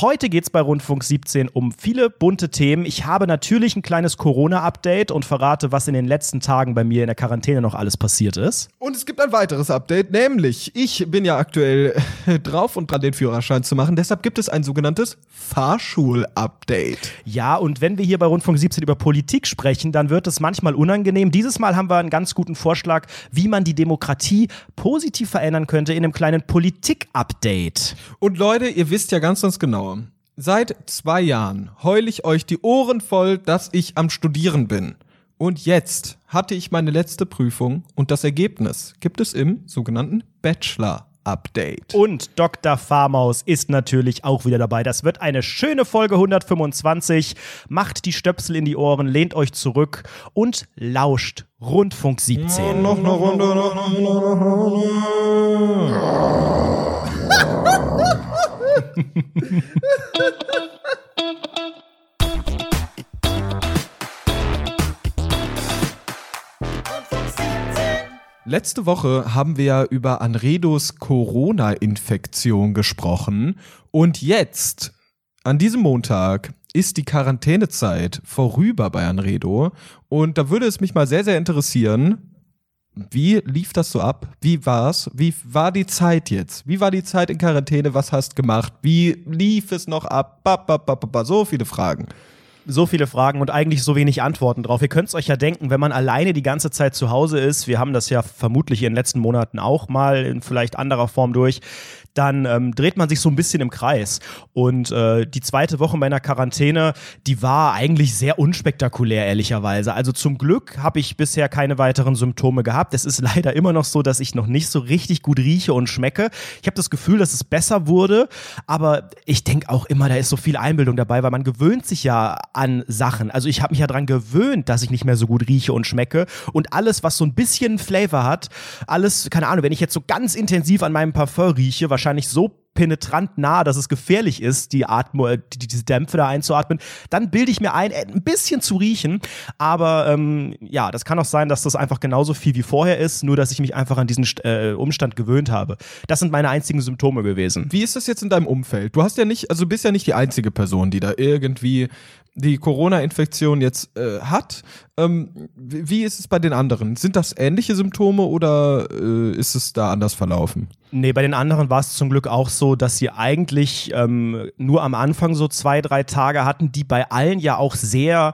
Heute geht es bei Rundfunk 17 um viele bunte Themen. Ich habe natürlich ein kleines Corona-Update und verrate, was in den letzten Tagen bei mir in der Quarantäne noch alles passiert ist. Und es gibt ein weiteres Update, nämlich ich bin ja aktuell drauf und dran, den Führerschein zu machen. Deshalb gibt es ein sogenanntes Fahrschul-Update. Ja, und wenn wir hier bei Rundfunk 17 über Politik sprechen, dann wird es manchmal unangenehm. Dieses Mal haben wir einen ganz guten Vorschlag, wie man die Demokratie positiv verändern könnte in einem kleinen Politik-Update. Und Leute, ihr wisst ja ganz, ganz genau, Seit zwei Jahren heul ich euch die Ohren voll, dass ich am Studieren bin. Und jetzt hatte ich meine letzte Prüfung und das Ergebnis gibt es im sogenannten Bachelor. Update. Und Dr. Farmaus ist natürlich auch wieder dabei. Das wird eine schöne Folge 125. Macht die Stöpsel in die Ohren, lehnt euch zurück und lauscht Rundfunk 17. Ja, noch eine Runde, noch eine Runde. Letzte Woche haben wir über Anredos Corona-Infektion gesprochen. Und jetzt, an diesem Montag, ist die Quarantänezeit vorüber bei Anredo. Und da würde es mich mal sehr, sehr interessieren, wie lief das so ab? Wie war's? Wie war die Zeit jetzt? Wie war die Zeit in Quarantäne? Was hast gemacht? Wie lief es noch ab? Ba, ba, ba, so viele Fragen so viele Fragen und eigentlich so wenig Antworten drauf. Ihr könnt es euch ja denken, wenn man alleine die ganze Zeit zu Hause ist, wir haben das ja vermutlich in den letzten Monaten auch mal in vielleicht anderer Form durch, dann ähm, dreht man sich so ein bisschen im Kreis. Und äh, die zweite Woche meiner Quarantäne, die war eigentlich sehr unspektakulär, ehrlicherweise. Also zum Glück habe ich bisher keine weiteren Symptome gehabt. Es ist leider immer noch so, dass ich noch nicht so richtig gut rieche und schmecke. Ich habe das Gefühl, dass es besser wurde, aber ich denke auch immer, da ist so viel Einbildung dabei, weil man gewöhnt sich ja an Sachen. Also ich habe mich ja daran gewöhnt, dass ich nicht mehr so gut rieche und schmecke. Und alles, was so ein bisschen Flavor hat, alles, keine Ahnung, wenn ich jetzt so ganz intensiv an meinem Parfum rieche, wahrscheinlich wahrscheinlich so penetrant nah, dass es gefährlich ist, die Atmo, die, diese Dämpfe da einzuatmen, dann bilde ich mir ein, äh, ein bisschen zu riechen. Aber ähm, ja, das kann auch sein, dass das einfach genauso viel wie vorher ist, nur dass ich mich einfach an diesen äh, Umstand gewöhnt habe. Das sind meine einzigen Symptome gewesen. Wie ist das jetzt in deinem Umfeld? Du hast ja nicht, also bist ja nicht die einzige Person, die da irgendwie die Corona-Infektion jetzt äh, hat. Ähm, wie ist es bei den anderen? Sind das ähnliche Symptome oder äh, ist es da anders verlaufen? Nee, bei den anderen war es zum Glück auch so, dass sie eigentlich ähm, nur am Anfang so zwei, drei Tage hatten, die bei allen ja auch sehr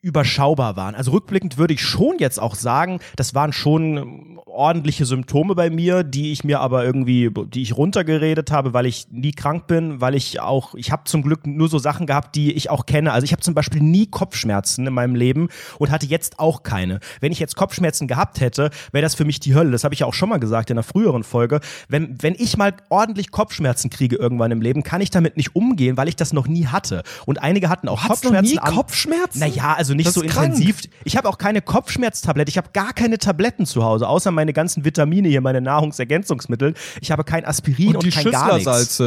überschaubar waren. Also rückblickend würde ich schon jetzt auch sagen, das waren schon ordentliche Symptome bei mir, die ich mir aber irgendwie, die ich runtergeredet habe, weil ich nie krank bin, weil ich auch, ich habe zum Glück nur so Sachen gehabt, die ich auch kenne. Also ich habe zum Beispiel nie Kopfschmerzen in meinem Leben und hatte jetzt auch keine. Wenn ich jetzt Kopfschmerzen gehabt hätte, wäre das für mich die Hölle. Das habe ich ja auch schon mal gesagt in einer früheren Folge. Wenn, wenn ich mal ordentlich Kopfschmerzen kriege irgendwann im Leben, kann ich damit nicht umgehen, weil ich das noch nie hatte. Und einige hatten auch Hast Kopfschmerzen. Noch nie Kopfschmerzen? Naja, also nicht so krank. intensiv. Ich habe auch keine Kopfschmerztablette. Ich habe gar keine Tabletten zu Hause, außer meine ganzen Vitamine hier, meine Nahrungsergänzungsmittel. Ich habe kein Aspirin und, und die kein gar nichts.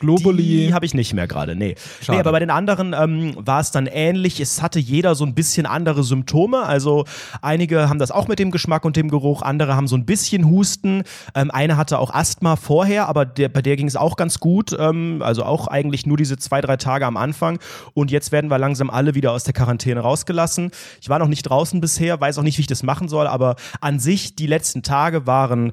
Globuli. Die habe ich nicht mehr gerade, nee. Schade. Nee, aber bei den anderen ähm, war es dann ähnlich. Es hatte jeder so ein bisschen andere Symptome. Also einige haben das auch mit dem Geschmack und dem Geruch, andere haben so ein bisschen Husten. Ähm, eine hatte auch Asthma vorher, aber der, bei der ging es auch ganz gut. Ähm, also auch eigentlich nur diese zwei, drei Tage am Anfang. Und jetzt werden wir langsam alle wieder aus der Quarantäne rausgelassen. Ich war noch nicht draußen bisher, weiß auch nicht, wie ich das machen soll, aber an sich die letzten Tage waren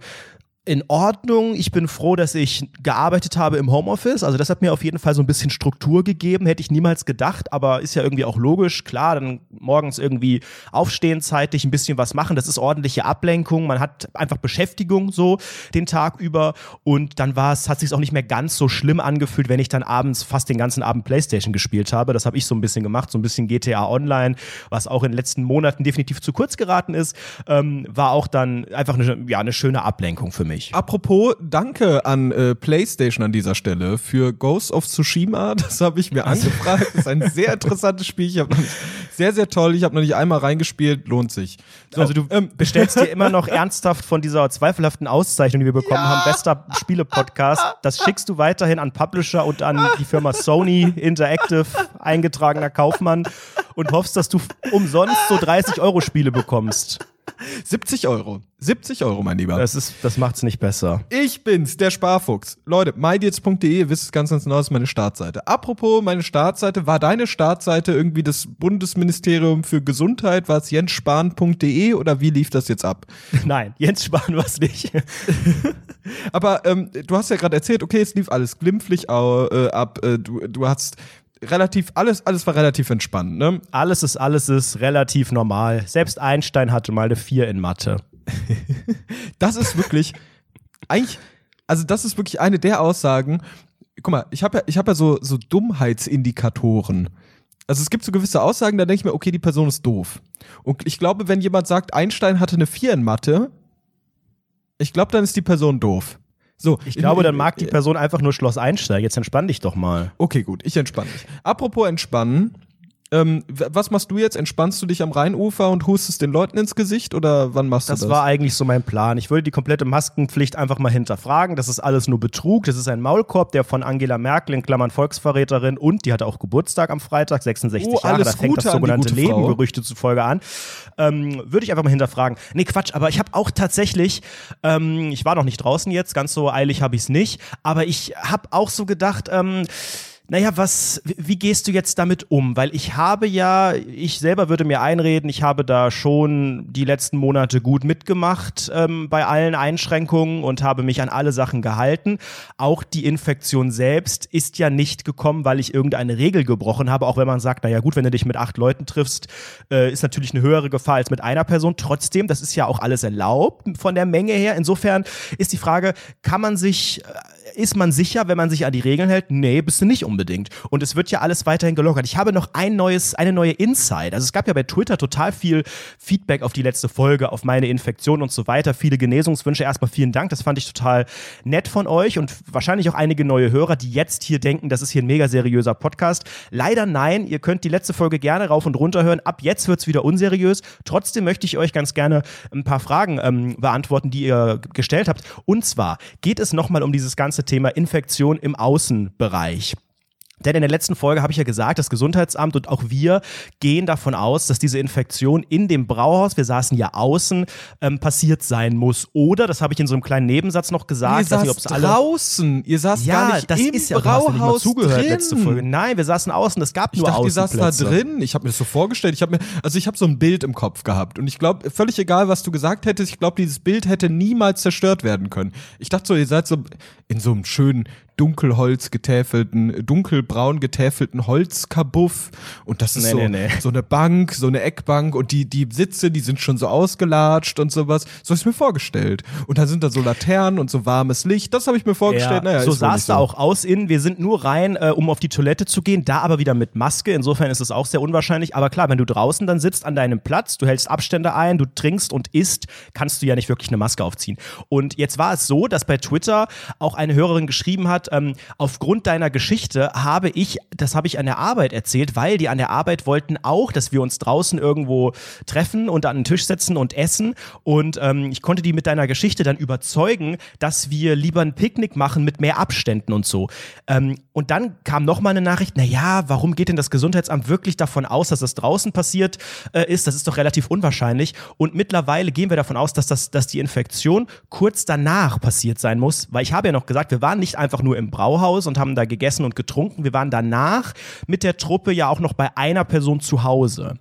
in Ordnung. Ich bin froh, dass ich gearbeitet habe im Homeoffice. Also das hat mir auf jeden Fall so ein bisschen Struktur gegeben. Hätte ich niemals gedacht, aber ist ja irgendwie auch logisch. Klar, dann morgens irgendwie aufstehen, zeitig ein bisschen was machen. Das ist ordentliche Ablenkung. Man hat einfach Beschäftigung so den Tag über. Und dann war es, hat sich auch nicht mehr ganz so schlimm angefühlt, wenn ich dann abends fast den ganzen Abend Playstation gespielt habe. Das habe ich so ein bisschen gemacht, so ein bisschen GTA Online, was auch in den letzten Monaten definitiv zu kurz geraten ist. Ähm, war auch dann einfach eine, ja, eine schöne Ablenkung für mich mich. Apropos, danke an äh, PlayStation an dieser Stelle für Ghost of Tsushima. Das habe ich mir angefragt. Das ist ein sehr interessantes Spiel. Ich habe sehr, sehr toll. Ich habe noch nicht einmal reingespielt. Lohnt sich. So, also du ähm, bestellst dir immer noch ernsthaft von dieser zweifelhaften Auszeichnung, die wir bekommen ja. haben, bester Spiele-Podcast. Das schickst du weiterhin an Publisher und an die Firma Sony Interactive, eingetragener Kaufmann und hoffst, dass du umsonst so 30 Euro Spiele bekommst. 70 Euro. 70 Euro, mein Lieber. Das, ist, das macht's nicht besser. Ich bin's, der Sparfuchs. Leute, mydeals.de, ihr wisst es ganz, ganz genau, ist meine Startseite. Apropos meine Startseite, war deine Startseite irgendwie das Bundesministerium für Gesundheit? War es jensspahn.de oder wie lief das jetzt ab? Nein, Jens Spahn war es nicht. Aber ähm, du hast ja gerade erzählt, okay, es lief alles glimpflich äh, ab. Äh, du, du hast relativ, alles, alles war relativ entspannt, ne? Alles ist, alles ist relativ normal. Selbst Einstein hatte mal eine 4 in Mathe. das ist wirklich, eigentlich, also das ist wirklich eine der Aussagen. Guck mal, ich habe ja, ich hab ja so, so Dummheitsindikatoren. Also es gibt so gewisse Aussagen, da denke ich mir, okay, die Person ist doof. Und ich glaube, wenn jemand sagt, Einstein hatte eine 4 in Mathe, ich glaube, dann ist die Person doof. So, ich glaube, dann mag die Person einfach nur Schloss Einstein. Jetzt entspann dich doch mal. Okay, gut, ich entspanne mich. Apropos entspannen, ähm, was machst du jetzt? Entspannst du dich am Rheinufer und hustest den Leuten ins Gesicht oder wann machst das du das? Das war eigentlich so mein Plan. Ich würde die komplette Maskenpflicht einfach mal hinterfragen. Das ist alles nur Betrug. Das ist ein Maulkorb, der von Angela Merkel in Klammern Volksverräterin und die hatte auch Geburtstag am Freitag, 66 oh, Jahre. Da fängt das sogenannte Leben Gerüchte zufolge an. Ähm, würde ich einfach mal hinterfragen. Nee, Quatsch, aber ich habe auch tatsächlich, ähm, ich war noch nicht draußen jetzt, ganz so eilig habe ich es nicht, aber ich habe auch so gedacht, ähm, naja, was, wie gehst du jetzt damit um? Weil ich habe ja, ich selber würde mir einreden, ich habe da schon die letzten Monate gut mitgemacht ähm, bei allen Einschränkungen und habe mich an alle Sachen gehalten. Auch die Infektion selbst ist ja nicht gekommen, weil ich irgendeine Regel gebrochen habe, auch wenn man sagt, naja gut, wenn du dich mit acht Leuten triffst, äh, ist natürlich eine höhere Gefahr als mit einer Person. Trotzdem, das ist ja auch alles erlaubt von der Menge her. Insofern ist die Frage, kann man sich, äh, ist man sicher, wenn man sich an die Regeln hält? Nee, bist du nicht unbedingt. Und es wird ja alles weiterhin gelockert. Ich habe noch ein neues, eine neue Insight. Also es gab ja bei Twitter total viel Feedback auf die letzte Folge, auf meine Infektion und so weiter. Viele Genesungswünsche. Erstmal vielen Dank. Das fand ich total nett von euch und wahrscheinlich auch einige neue Hörer, die jetzt hier denken, das ist hier ein mega seriöser Podcast. Leider nein. Ihr könnt die letzte Folge gerne rauf und runter hören. Ab jetzt wird es wieder unseriös. Trotzdem möchte ich euch ganz gerne ein paar Fragen ähm, beantworten, die ihr gestellt habt. Und zwar geht es nochmal um dieses ganze Thema Infektion im Außenbereich. Denn in der letzten Folge habe ich ja gesagt, das Gesundheitsamt und auch wir gehen davon aus, dass diese Infektion in dem Brauhaus, wir saßen ja außen, ähm, passiert sein muss. Oder, das habe ich in so einem kleinen Nebensatz noch gesagt, ihr saßt nicht, alle draußen, ihr saßt ja, gar nicht das im ist ja, Brauhaus du zugehört drin. letzte Folge. Nein, wir saßen außen, es gab ich nur dachte, Außenplätze. ihr saßt da drin. Ich habe mir das so vorgestellt. Ich habe mir, also ich habe so ein Bild im Kopf gehabt und ich glaube, völlig egal, was du gesagt hättest, ich glaube, dieses Bild hätte niemals zerstört werden können. Ich dachte so, ihr seid so in so einem schönen dunkelholz getäfelten, dunkelbraun getäfelten Holzkabuff und das ist nee, so, nee, nee. so eine Bank, so eine Eckbank und die, die Sitze, die sind schon so ausgelatscht und sowas. So habe ich mir vorgestellt. Und da sind da so Laternen und so warmes Licht. Das habe ich mir vorgestellt. Ja, naja, so sah es da auch aus innen. Wir sind nur rein, äh, um auf die Toilette zu gehen, da aber wieder mit Maske. Insofern ist es auch sehr unwahrscheinlich. Aber klar, wenn du draußen dann sitzt an deinem Platz, du hältst Abstände ein, du trinkst und isst, kannst du ja nicht wirklich eine Maske aufziehen. Und jetzt war es so, dass bei Twitter auch eine Hörerin geschrieben hat, ähm, aufgrund deiner Geschichte habe ich, das habe ich an der Arbeit erzählt, weil die an der Arbeit wollten auch, dass wir uns draußen irgendwo treffen und an den Tisch setzen und essen. Und ähm, ich konnte die mit deiner Geschichte dann überzeugen, dass wir lieber ein Picknick machen mit mehr Abständen und so. Ähm, und dann kam noch mal eine Nachricht, na ja, warum geht denn das Gesundheitsamt wirklich davon aus, dass das draußen passiert äh, ist? Das ist doch relativ unwahrscheinlich. Und mittlerweile gehen wir davon aus, dass, das, dass die Infektion kurz danach passiert sein muss, weil ich habe ja noch gesagt, wir waren nicht einfach nur im Brauhaus und haben da gegessen und getrunken. Wir waren danach mit der Truppe ja auch noch bei einer Person zu Hause.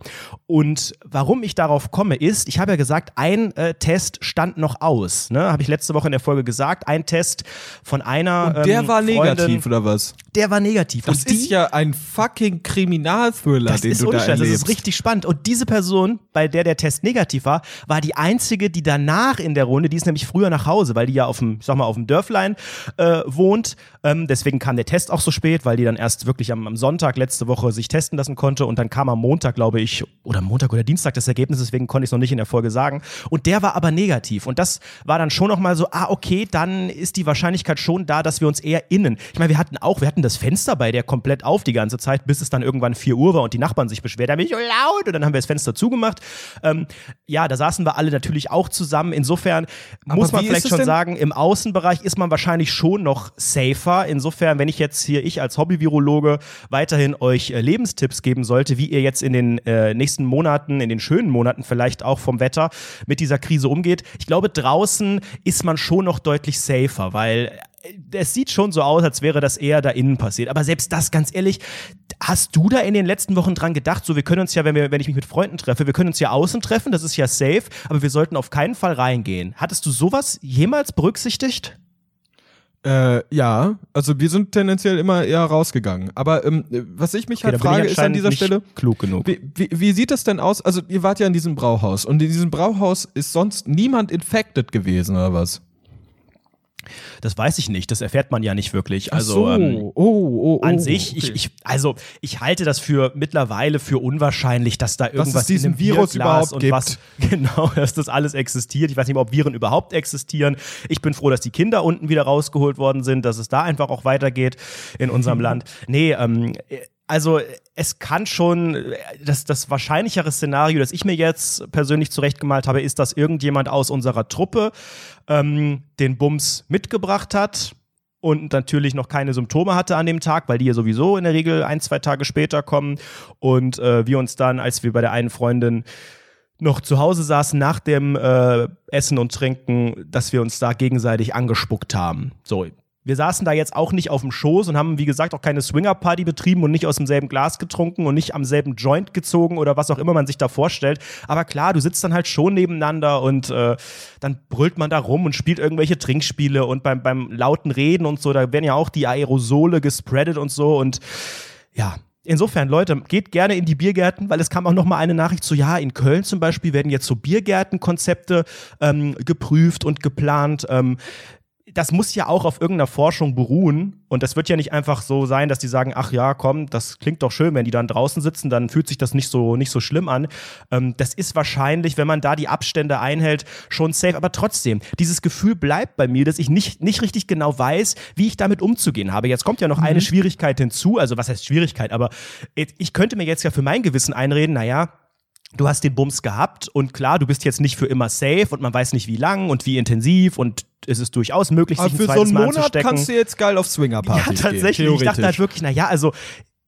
Und warum ich darauf komme, ist, ich habe ja gesagt, ein äh, Test stand noch aus. Ne? Habe ich letzte Woche in der Folge gesagt. Ein Test von einer. Und der ähm, war negativ, oder was? Der war negativ. Das und die, ist ja ein fucking Kriminalthriller, den du da erlebst. Das ist richtig spannend. Und diese Person, bei der der Test negativ war, war die einzige, die danach in der Runde, die ist nämlich früher nach Hause, weil die ja auf dem, ich sag mal, auf dem Dörflein äh, wohnt. Ähm, deswegen kam der Test auch so spät, weil die dann erst wirklich am, am Sonntag letzte Woche sich testen lassen konnte. Und dann kam am Montag, glaube ich, oder Montag oder Dienstag das Ergebnis, deswegen konnte ich es noch nicht in der Folge sagen. Und der war aber negativ. Und das war dann schon nochmal so, ah, okay, dann ist die Wahrscheinlichkeit schon da, dass wir uns eher innen. Ich meine, wir hatten auch, wir hatten das Fenster bei der komplett auf die ganze Zeit, bis es dann irgendwann 4 Uhr war und die Nachbarn sich beschwert haben, ich so laut. Und dann haben wir das Fenster zugemacht. Ähm, ja, da saßen wir alle natürlich auch zusammen. Insofern aber muss man vielleicht schon sagen, im Außenbereich ist man wahrscheinlich schon noch safe safer. Insofern, wenn ich jetzt hier, ich als Hobby-Virologe, weiterhin euch äh, Lebenstipps geben sollte, wie ihr jetzt in den äh, nächsten Monaten, in den schönen Monaten vielleicht auch vom Wetter mit dieser Krise umgeht. Ich glaube, draußen ist man schon noch deutlich safer, weil es sieht schon so aus, als wäre das eher da innen passiert. Aber selbst das, ganz ehrlich, hast du da in den letzten Wochen dran gedacht, so wir können uns ja, wenn, wir, wenn ich mich mit Freunden treffe, wir können uns ja außen treffen, das ist ja safe, aber wir sollten auf keinen Fall reingehen. Hattest du sowas jemals berücksichtigt? Äh, ja, also wir sind tendenziell immer eher rausgegangen. Aber ähm, was ich mich okay, halt frage, ist an dieser Stelle klug genug. Wie, wie, wie, sieht das denn aus? Also ihr wart ja in diesem Brauhaus und in diesem Brauhaus ist sonst niemand infected gewesen oder was? Das weiß ich nicht, das erfährt man ja nicht wirklich. Also so. ähm, oh, oh, oh, an sich, okay. ich, ich, also ich halte das für mittlerweile für unwahrscheinlich, dass da irgendwas dass es diesen Virus überhaupt und gibt. was genau, dass das alles existiert. Ich weiß nicht mehr, ob Viren überhaupt existieren. Ich bin froh, dass die Kinder unten wieder rausgeholt worden sind, dass es da einfach auch weitergeht in unserem Land. Nee, ähm, also es kann schon, das, das wahrscheinlichere Szenario, das ich mir jetzt persönlich zurechtgemalt habe, ist, dass irgendjemand aus unserer Truppe ähm, den Bums mitgebracht hat und natürlich noch keine Symptome hatte an dem Tag, weil die ja sowieso in der Regel ein, zwei Tage später kommen und äh, wir uns dann, als wir bei der einen Freundin noch zu Hause saßen nach dem äh, Essen und Trinken, dass wir uns da gegenseitig angespuckt haben. So, wir saßen da jetzt auch nicht auf dem Schoß und haben, wie gesagt, auch keine Swinger-Party betrieben und nicht aus demselben Glas getrunken und nicht am selben Joint gezogen oder was auch immer man sich da vorstellt. Aber klar, du sitzt dann halt schon nebeneinander und äh, dann brüllt man da rum und spielt irgendwelche Trinkspiele und beim, beim lauten Reden und so, da werden ja auch die Aerosole gespreadet und so und ja, Insofern, Leute, geht gerne in die Biergärten, weil es kam auch noch mal eine Nachricht zu, ja, in Köln zum Beispiel werden jetzt so Biergärtenkonzepte ähm, geprüft und geplant. Ähm, das muss ja auch auf irgendeiner Forschung beruhen. Und das wird ja nicht einfach so sein, dass die sagen, ach ja, komm, das klingt doch schön, wenn die dann draußen sitzen, dann fühlt sich das nicht so, nicht so schlimm an. Ähm, das ist wahrscheinlich, wenn man da die Abstände einhält, schon safe. Aber trotzdem, dieses Gefühl bleibt bei mir, dass ich nicht, nicht richtig genau weiß, wie ich damit umzugehen habe. Jetzt kommt ja noch mhm. eine Schwierigkeit hinzu. Also was heißt Schwierigkeit? Aber ich könnte mir jetzt ja für mein Gewissen einreden, naja, du hast den Bums gehabt und klar, du bist jetzt nicht für immer safe und man weiß nicht wie lang und wie intensiv und es ist durchaus möglich, Aber sich ein zweites für so einen Mal Monat kannst du jetzt geil auf Swinger-Party Ja, tatsächlich. Gehen, ich dachte halt wirklich, na ja, also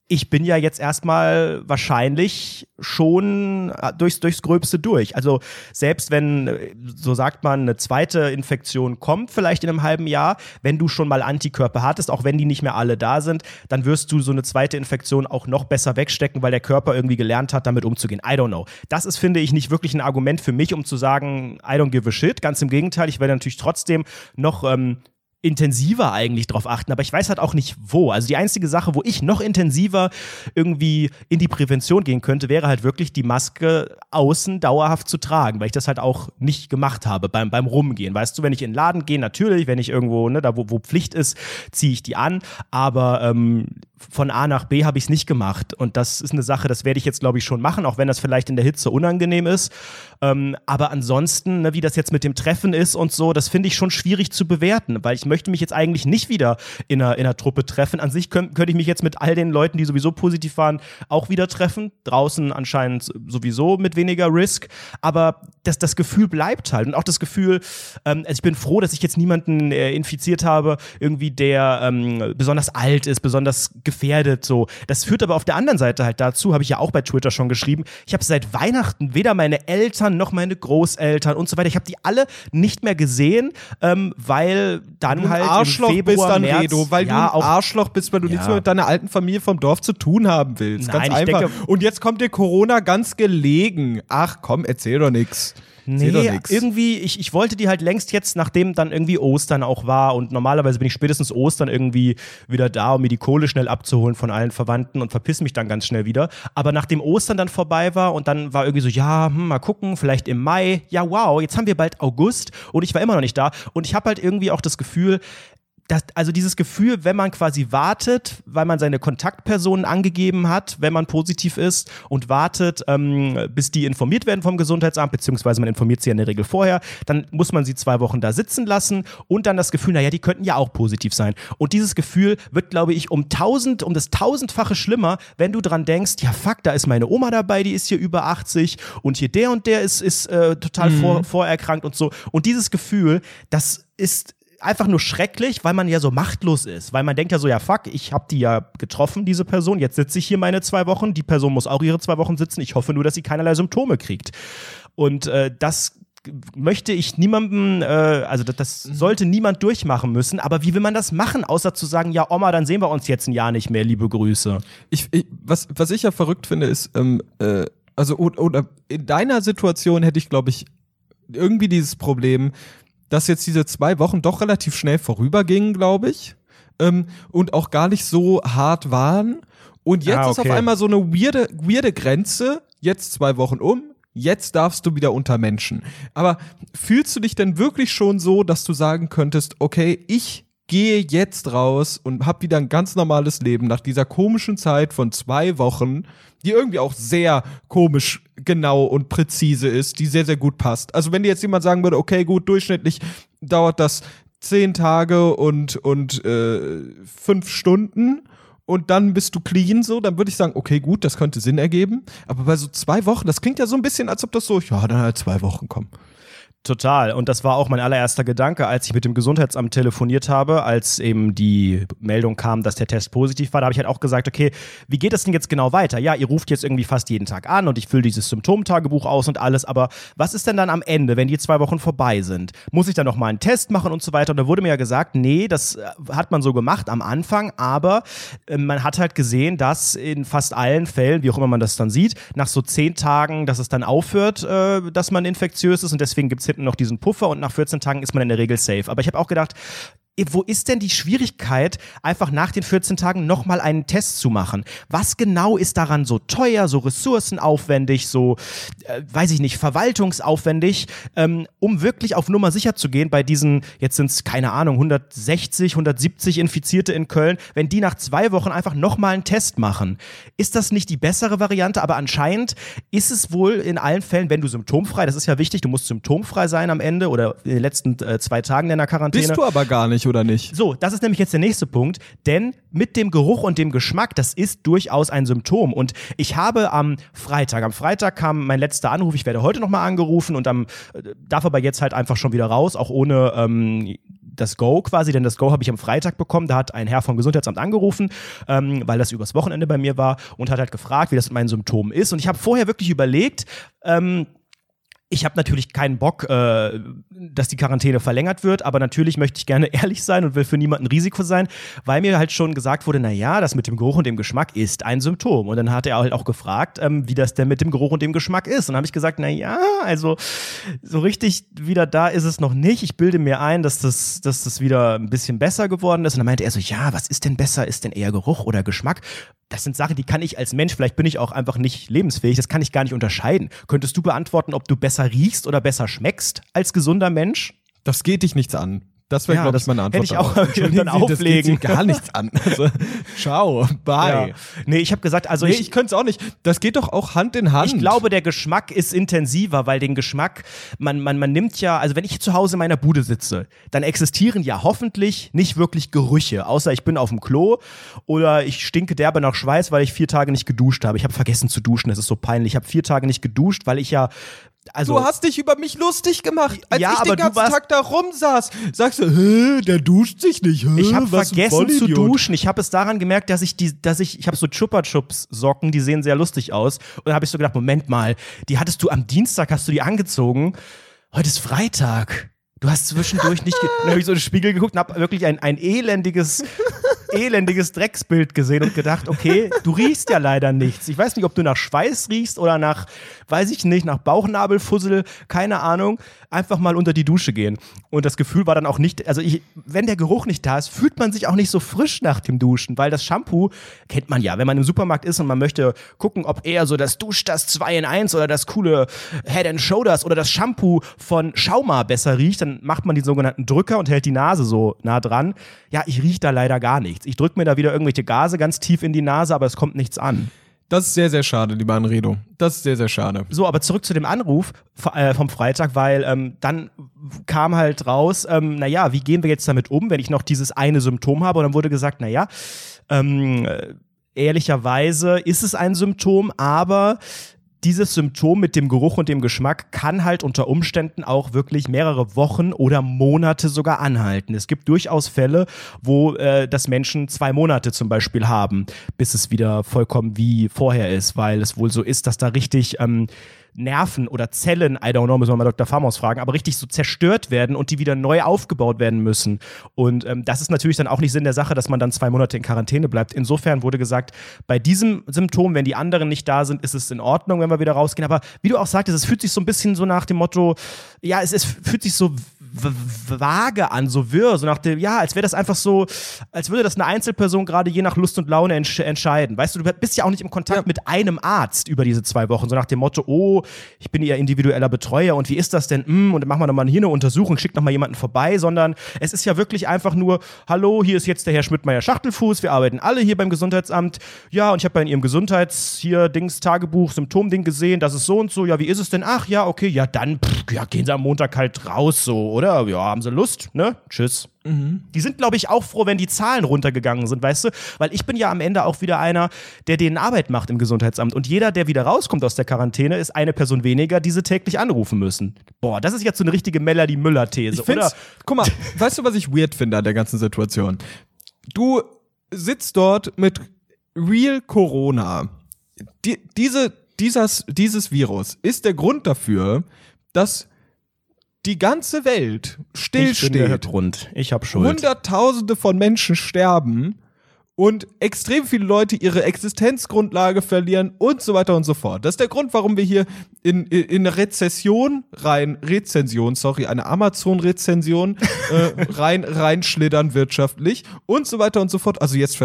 ich bin ja jetzt erstmal wahrscheinlich schon äh, durchs, durchs Gröbste durch. Also selbst wenn, äh, so sagt man, eine zweite Infektion kommt, vielleicht in einem halben Jahr, wenn du schon mal Antikörper hattest, auch wenn die nicht mehr alle da sind, dann wirst du so eine zweite Infektion auch noch besser wegstecken, weil der Körper irgendwie gelernt hat, damit umzugehen. I don't know. Das ist, finde ich, nicht wirklich ein Argument für mich, um zu sagen, I don't give a shit. Ganz im Gegenteil, ich werde natürlich trotzdem noch ähm, intensiver eigentlich drauf achten, aber ich weiß halt auch nicht wo. Also die einzige Sache, wo ich noch intensiver irgendwie in die Prävention gehen könnte, wäre halt wirklich die Maske außen dauerhaft zu tragen, weil ich das halt auch nicht gemacht habe beim, beim Rumgehen. Weißt du, wenn ich in den Laden gehe, natürlich, wenn ich irgendwo, ne, da wo, wo Pflicht ist, ziehe ich die an, aber ähm, von A nach B habe ich es nicht gemacht. Und das ist eine Sache, das werde ich jetzt, glaube ich, schon machen, auch wenn das vielleicht in der Hitze unangenehm ist. Ähm, aber ansonsten, ne, wie das jetzt mit dem Treffen ist und so, das finde ich schon schwierig zu bewerten, weil ich möchte mich jetzt eigentlich nicht wieder in einer, in einer Truppe treffen. An sich könnte könnt ich mich jetzt mit all den Leuten, die sowieso positiv waren, auch wieder treffen. Draußen anscheinend sowieso mit weniger Risk. Aber das, das Gefühl bleibt halt. Und auch das Gefühl, ähm, also ich bin froh, dass ich jetzt niemanden äh, infiziert habe, irgendwie der ähm, besonders alt ist, besonders gefährdet. So, das führt aber auf der anderen Seite halt dazu, habe ich ja auch bei Twitter schon geschrieben. Ich habe seit Weihnachten weder meine Eltern noch meine Großeltern und so weiter. Ich habe die alle nicht mehr gesehen, ähm, weil dann du halt Arschloch im Februar, bist dann März, Redo, weil ja, du ein Arschloch bist, weil du Ja. nichts mehr mit deiner alten Familie vom Dorf zu tun haben willst. Nein, ganz einfach. denke- und jetzt kommt dir Corona ganz gelegen. Ach komm, erzähl doch nix. Nee, irgendwie, ich, ich wollte die halt längst jetzt, nachdem dann irgendwie Ostern auch war und normalerweise bin ich spätestens Ostern irgendwie wieder da, um mir die Kohle schnell abzuholen von allen Verwandten und verpiss mich dann ganz schnell wieder. Aber nachdem Ostern dann vorbei war und dann war irgendwie so, ja, hm, mal gucken, vielleicht im Mai, ja, wow, jetzt haben wir bald August und ich war immer noch nicht da. Und ich habe halt irgendwie auch das Gefühl, das, also dieses Gefühl, wenn man quasi wartet, weil man seine Kontaktpersonen angegeben hat, wenn man positiv ist und wartet, ähm, bis die informiert werden vom Gesundheitsamt, beziehungsweise man informiert sie ja in der Regel vorher, dann muss man sie zwei Wochen da sitzen lassen und dann das Gefühl, naja, die könnten ja auch positiv sein. Und dieses Gefühl wird, glaube ich, um tausend, um das tausendfache schlimmer, wenn du dran denkst, ja fuck, da ist meine Oma dabei, die ist hier über 80 und hier der und der ist, ist äh, total vor, vorerkrankt und so. Und dieses Gefühl, das ist einfach nur schrecklich, weil man ja so machtlos ist. Weil man denkt ja so, ja fuck, ich habe die ja getroffen, diese Person. Jetzt sitze ich hier meine zwei Wochen. Die Person muss auch ihre zwei Wochen sitzen. Ich hoffe nur, dass sie keinerlei Symptome kriegt. Und äh, das möchte ich niemandem, äh, also das, das, mhm. sollte niemand durchmachen müssen. Aber wie will man das machen, außer zu sagen, ja Oma, dann sehen wir uns jetzt ein Jahr nicht mehr, liebe Grüße. Ich, ich was, was ich ja verrückt finde, ist, ähm, äh, also oder in deiner Situation hätte ich, glaube ich, irgendwie dieses Problem, dass jetzt diese zwei Wochen doch relativ schnell vorübergingen, glaube ich. Ähm, und auch gar nicht so hart waren. Und jetzt ah, okay. ist auf einmal so eine weirde, weirde Grenze. Jetzt zwei Wochen um. Jetzt darfst du wieder unter Menschen. Aber fühlst du dich denn wirklich schon so, dass du sagen könntest, okay, ich gehe jetzt raus und hab wieder ein ganz normales Leben nach dieser komischen Zeit von zwei Wochen, die irgendwie auch sehr komisch genau und präzise ist, die sehr, sehr gut passt. Also wenn dir jetzt jemand sagen würde, okay, gut, durchschnittlich dauert das zehn Tage und, und äh, fünf Stunden und dann bist du clean so, dann würde ich sagen, okay, gut, das könnte Sinn ergeben. Aber bei so zwei Wochen, das klingt ja so ein bisschen, als ob das so, ja, dann halt zwei Wochen kommen. Total. Und das war auch mein allererster Gedanke, als ich mit dem Gesundheitsamt telefoniert habe, als eben die Meldung kam, dass der Test positiv war. Da habe ich halt auch gesagt, okay, wie geht es denn jetzt genau weiter? Ja, ihr ruft jetzt irgendwie fast jeden Tag an und ich fülle dieses Symptomtagebuch aus und alles. Aber was ist denn dann am Ende, wenn die zwei Wochen vorbei sind? Muss ich dann nochmal einen Test machen und so weiter? Und da wurde mir ja gesagt, nee, das äh, hat man so gemacht am Anfang, aber äh, man hat halt gesehen, dass in fast allen Fällen, wie auch immer man das dann sieht, nach so zehn Tagen, dass es dann aufhört, äh, dass man infektiös ist und deswegen gibt es noch diesen Puffer und nach 14 Tagen ist man in der Regel safe. Aber ich habe auch gedacht, wo ist denn die Schwierigkeit, einfach nach den 14 Tagen nochmal einen Test zu machen? Was genau ist daran so teuer, so ressourcenaufwendig, so, äh, weiß ich nicht, verwaltungsaufwendig, ähm, um wirklich auf Nummer sicher zu gehen bei diesen, jetzt sind es, keine Ahnung, 160, 170 Infizierte in Köln, wenn die nach zwei Wochen einfach nochmal einen Test machen? Ist das nicht die bessere Variante? Aber anscheinend ist es wohl in allen Fällen, wenn du symptomfrei, das ist ja wichtig, du musst symptomfrei sein am Ende oder in den letzten äh, zwei Tagen deiner Quarantäne. Bist du aber gar nicht oder nicht? So, das ist nämlich jetzt der nächste Punkt, denn mit dem Geruch und dem Geschmack, das ist durchaus ein Symptom. Und ich habe am Freitag, am Freitag kam mein letzter Anruf, ich werde heute nochmal angerufen und am, äh, darf aber jetzt halt einfach schon wieder raus, auch ohne ähm, das Go quasi, denn das Go habe ich am Freitag bekommen. Da hat ein Herr vom Gesundheitsamt angerufen, ähm, weil das übers Wochenende bei mir war und hat halt gefragt, wie das mit meinen Symptomen ist. Und ich habe vorher wirklich überlegt, ähm, ich habe natürlich keinen Bock, äh, dass die Quarantäne verlängert wird, aber natürlich möchte ich gerne ehrlich sein und will für niemanden Risiko sein, weil mir halt schon gesagt wurde, na ja, das mit dem Geruch und dem Geschmack ist ein Symptom. Und dann hat er halt auch gefragt, ähm, wie das denn mit dem Geruch und dem Geschmack ist. Und dann habe ich gesagt, na ja, also so richtig wieder da ist es noch nicht. Ich bilde mir ein, dass das, dass das wieder ein bisschen besser geworden ist. Und dann meinte er so, ja, was ist denn besser? Ist denn eher Geruch oder Geschmack? das sind Sachen, die kann ich als Mensch, vielleicht bin ich auch einfach nicht lebensfähig, das kann ich gar nicht unterscheiden. Könntest du beantworten, ob du besser riechst oder besser schmeckst als gesunder Mensch? Das geht dich nichts an. Das wäre, ja, glaube ich, meine Antwort. Hätte ich auch dann auflegen. Das geht gar nichts an. Also, ciao, bye. Ja. Nee, ich habe gesagt, also nee, ich, ich könnte es auch nicht. Das geht doch auch Hand in Hand. Ich glaube, der Geschmack ist intensiver, weil den Geschmack, man, man, man nimmt ja, also wenn ich zu Hause in meiner Bude sitze, dann existieren ja hoffentlich nicht wirklich Gerüche, außer ich bin auf dem Klo oder ich stinke derbe nach Schweiß, weil ich vier Tage nicht geduscht habe. Ich habe vergessen zu duschen, das ist so peinlich. Ich habe vier Tage nicht geduscht, weil ich ja also, du hast dich über mich lustig gemacht, als ja, ich den ganzen Tag da rumsaß. Sagst du, Hä, der duscht sich nicht. Hä, ich habe vergessen zu duschen. Ich habe es daran gemerkt, dass ich die, dass ich, ich habe so Chupa Chups Socken, die sehen sehr lustig aus. Und da habe ich so gedacht, Moment mal, die hattest du am Dienstag, hast du die angezogen. Heute ist Freitag. Du hast zwischendurch nicht. Dann habe ich so in den Spiegel geguckt und habe wirklich ein, ein elendiges, elendiges Drecksbild gesehen und gedacht, okay, du riechst ja leider nichts. Ich weiß nicht, ob du nach Schweiß riechst oder nach, weiß ich nicht, nach Bauchnabelfussel, keine Ahnung. Einfach mal unter die Dusche gehen. Und das Gefühl war dann auch nicht, also ich, wenn der Geruch nicht da ist, fühlt man sich auch nicht so frisch nach dem Duschen, weil das Shampoo kennt man ja, wenn man im Supermarkt ist und man möchte gucken, ob eher so das Dusch das 2 in 1 oder das coole Head and Shoulders oder das Shampoo von Schauma besser riecht, dann macht man die sogenannten Drücker und hält die Nase so nah dran. Ja, ich rieche da leider gar nichts. Ich drücke mir da wieder irgendwelche Gase ganz tief in die Nase, aber es kommt nichts an. Das ist sehr, sehr schade, lieber Anredo. Das ist sehr, sehr schade. So, aber zurück zu dem Anruf äh, vom Freitag, weil ähm, dann kam halt raus, ähm, naja, wie gehen wir jetzt damit um, wenn ich noch dieses eine Symptom habe? Und dann wurde gesagt, naja, ähm, ehrlicherweise ist es ein Symptom, aber dieses Symptom mit dem Geruch und dem Geschmack kann halt unter Umständen auch wirklich mehrere Wochen oder Monate sogar anhalten. Es gibt durchaus Fälle, wo äh, das Menschen zwei Monate zum Beispiel haben, bis es wieder vollkommen wie vorher ist, weil es wohl so ist, dass da richtig ähm, Nerven oder Zellen, I don't know, müssen wir mal Dr. Famos fragen, aber richtig so zerstört werden und die wieder neu aufgebaut werden müssen. Und ähm, das ist natürlich dann auch nicht Sinn der Sache, dass man dann zwei Monate in Quarantäne bleibt. Insofern wurde gesagt, bei diesem Symptom, wenn die anderen nicht da sind, ist es in Ordnung, wenn wir wieder rausgehen. Aber wie du auch sagtest, es fühlt sich so ein bisschen so nach dem Motto, ja, es, es fühlt sich so vage an, so wirr, so nach dem, ja, als wäre das einfach so, als würde das eine Einzelperson gerade je nach Lust und Laune entsch entscheiden. Weißt du, du bist ja auch nicht im Kontakt ja. mit einem Arzt über diese zwei Wochen, so nach dem Motto, oh, ich bin ihr individueller Betreuer und wie ist das denn? Mm, und dann machen wir nochmal hier eine Untersuchung, schickt nochmal jemanden vorbei, sondern es ist ja wirklich einfach nur, hallo, hier ist jetzt der Herr Schmidtmeier Schachtelfuß, wir arbeiten alle hier beim Gesundheitsamt. Ja, und ich habe bei Ihrem Gesundheits hier Dings Tagebuch Symptomding gesehen, das ist so und so. Ja, wie ist es denn? Ach ja, okay, ja, dann pff, ja, gehen Sie am Montag halt raus so, oder? Ja, haben Sie Lust, ne? Tschüss. Mhm. Die sind, glaube ich, auch froh, wenn die Zahlen runtergegangen sind, weißt du? Weil ich bin ja am Ende auch wieder einer, der denen Arbeit macht im Gesundheitsamt. Und jeder, der wieder rauskommt aus der Quarantäne, ist eine Person weniger, die sie täglich anrufen müssen. Boah, das ist jetzt so eine richtige Melanie Müller-These, oder? Guck mal, weißt du, was ich weird finde an der ganzen Situation? Du sitzt dort mit Real Corona. Die, diese, dieses, dieses Virus ist der Grund dafür, dass die ganze Welt stillsteht. Ich. Ich habe Schuld. Hunderttausende von Menschen sterben und extrem viele Leute ihre Existenzgrundlage verlieren und so weiter und so fort. Das ist der Grund, warum wir hier in, in eine Rezession rein, Rezension, sorry, eine Amazon-Rezension äh, rein, reinschlittern wirtschaftlich und so weiter und so fort. Also jetzt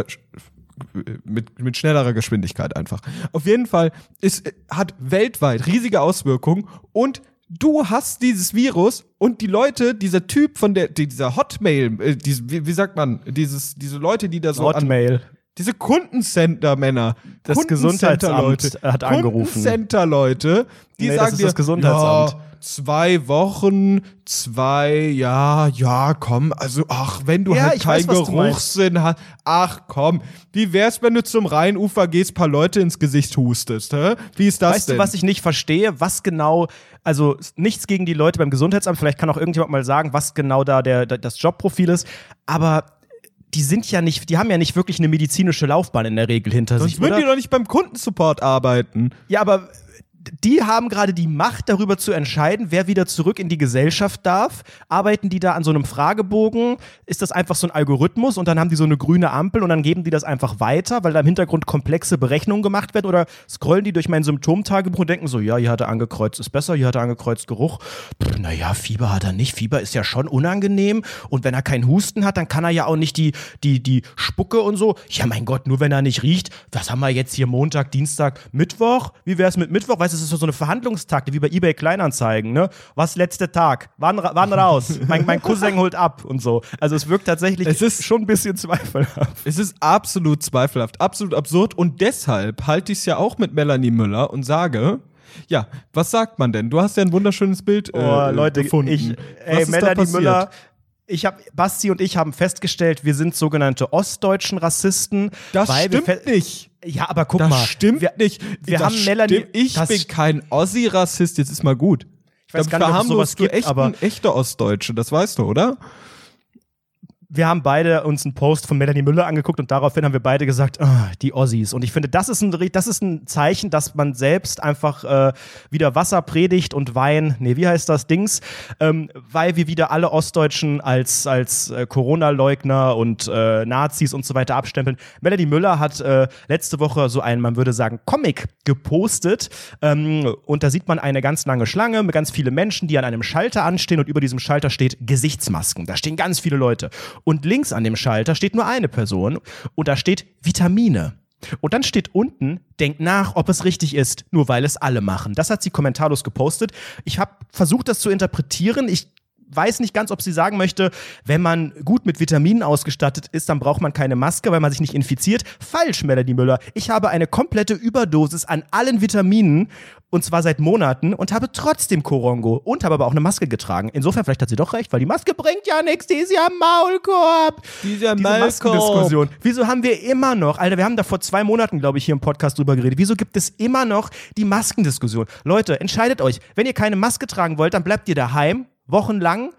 mit, mit schnellerer Geschwindigkeit einfach. Auf jeden Fall ist, hat weltweit riesige Auswirkungen und du hast dieses Virus und die Leute, dieser Typ von der, dieser Hotmail, äh, diese, wie, wie, sagt man, dieses, diese Leute, die da so Hotmail. An, diese Kundencenter-Männer. Das Gesundheitsamt hat angerufen. Kundencenter-Leute, die nee, sagen das ist dir, das Gesundheitsamt. Ja, zwei Wochen, zwei, ja, ja, komm, also, ach, wenn du ja, halt keinen Geruchssinn hast, ach, komm, wie wär's, wenn du zum Rheinufer gehst, paar Leute ins Gesicht hustest, hä? Wie ist das weißt denn? Weißt du, was ich nicht verstehe? Was genau, also, nichts gegen die Leute beim Gesundheitsamt, vielleicht kann auch irgendjemand mal sagen, was genau da der, das Jobprofil ist, aber die sind ja nicht, die haben ja nicht wirklich eine medizinische Laufbahn in der Regel hinter Sonst sich. Sonst würden die doch nicht beim Kundensupport arbeiten. Ja, aber die haben gerade die Macht darüber zu entscheiden, wer wieder zurück in die Gesellschaft darf. Arbeiten die da an so einem Fragebogen? Ist das einfach so ein Algorithmus und dann haben die so eine grüne Ampel und dann geben die das einfach weiter, weil da im Hintergrund komplexe Berechnungen gemacht werden? Oder scrollen die durch mein Symptomtagebuch und denken so, ja, hier hat er angekreuzt, ist besser, hier hat er angekreuzt, Geruch. Naja, Fieber hat er nicht. Fieber ist ja schon unangenehm. Und wenn er keinen Husten hat, dann kann er ja auch nicht die, die, die Spucke und so. Ja, mein Gott, nur wenn er nicht riecht. Was haben wir jetzt hier Montag, Dienstag, Mittwoch? Wie wäre es mit Mittwoch? Es ist so eine Verhandlungstaktik wie bei eBay Kleinanzeigen, ne? Was letzte Tag? Wann, wann raus? mein, mein Cousin holt ab und so. Also es wirkt tatsächlich es ist, schon ein bisschen zweifelhaft. Es ist absolut zweifelhaft, absolut absurd und deshalb halte ich es ja auch mit Melanie Müller und sage, ja, was sagt man denn? Du hast ja ein wunderschönes Bild äh, oh, Leute, gefunden. Ich, ey, Melanie Müller, ich habe Basti und ich haben festgestellt, wir sind sogenannte ostdeutschen Rassisten. Das stimmt nicht. Ja, aber guck das mal. Das stimmt wir, nicht. Wir das haben Melanie. Ich bin kein Ossi-Rassist, jetzt ist mal gut. Ich weiß gar nicht, ob es sowas gibt, echt aber echte Ostdeutsche, das weißt du, oder? Wir haben beide uns einen Post von Melanie Müller angeguckt und daraufhin haben wir beide gesagt, oh, die Ossis. Und ich finde, das ist ein, das ist ein Zeichen, dass man selbst einfach äh, wieder Wasser predigt und Wein, nee, wie heißt das, Dings, ähm, weil wir wieder alle Ostdeutschen als, als äh, Corona-Leugner und äh, Nazis und so weiter abstempeln. Melanie Müller hat äh, letzte Woche so einen, man würde sagen, Comic gepostet ähm, und da sieht man eine ganz lange Schlange mit ganz vielen Menschen, die an einem Schalter anstehen und über diesem Schalter steht Gesichtsmasken. Da stehen ganz viele Leute. Und links an dem Schalter steht nur eine Person und da steht Vitamine. Und dann steht unten, denkt nach, ob es richtig ist, nur weil es alle machen. Das hat sie kommentarlos gepostet. Ich habe versucht, das zu interpretieren. Ich weiß nicht ganz, ob sie sagen möchte, wenn man gut mit Vitaminen ausgestattet ist, dann braucht man keine Maske, weil man sich nicht infiziert. Falsch, Melanie Müller. Ich habe eine komplette Überdosis an allen Vitaminen und zwar seit Monaten und habe trotzdem Korongo und habe aber auch eine Maske getragen. Insofern vielleicht hat sie doch recht, weil die Maske bringt ja nichts, die ist ja Maulkorb. Dieser Diese Maskendiskussion. Wieso haben wir immer noch, Alter, wir haben da vor zwei Monaten, glaube ich, hier im Podcast drüber geredet. Wieso gibt es immer noch die Maskendiskussion? Leute, entscheidet euch. Wenn ihr keine Maske tragen wollt, dann bleibt ihr daheim, wochenlang.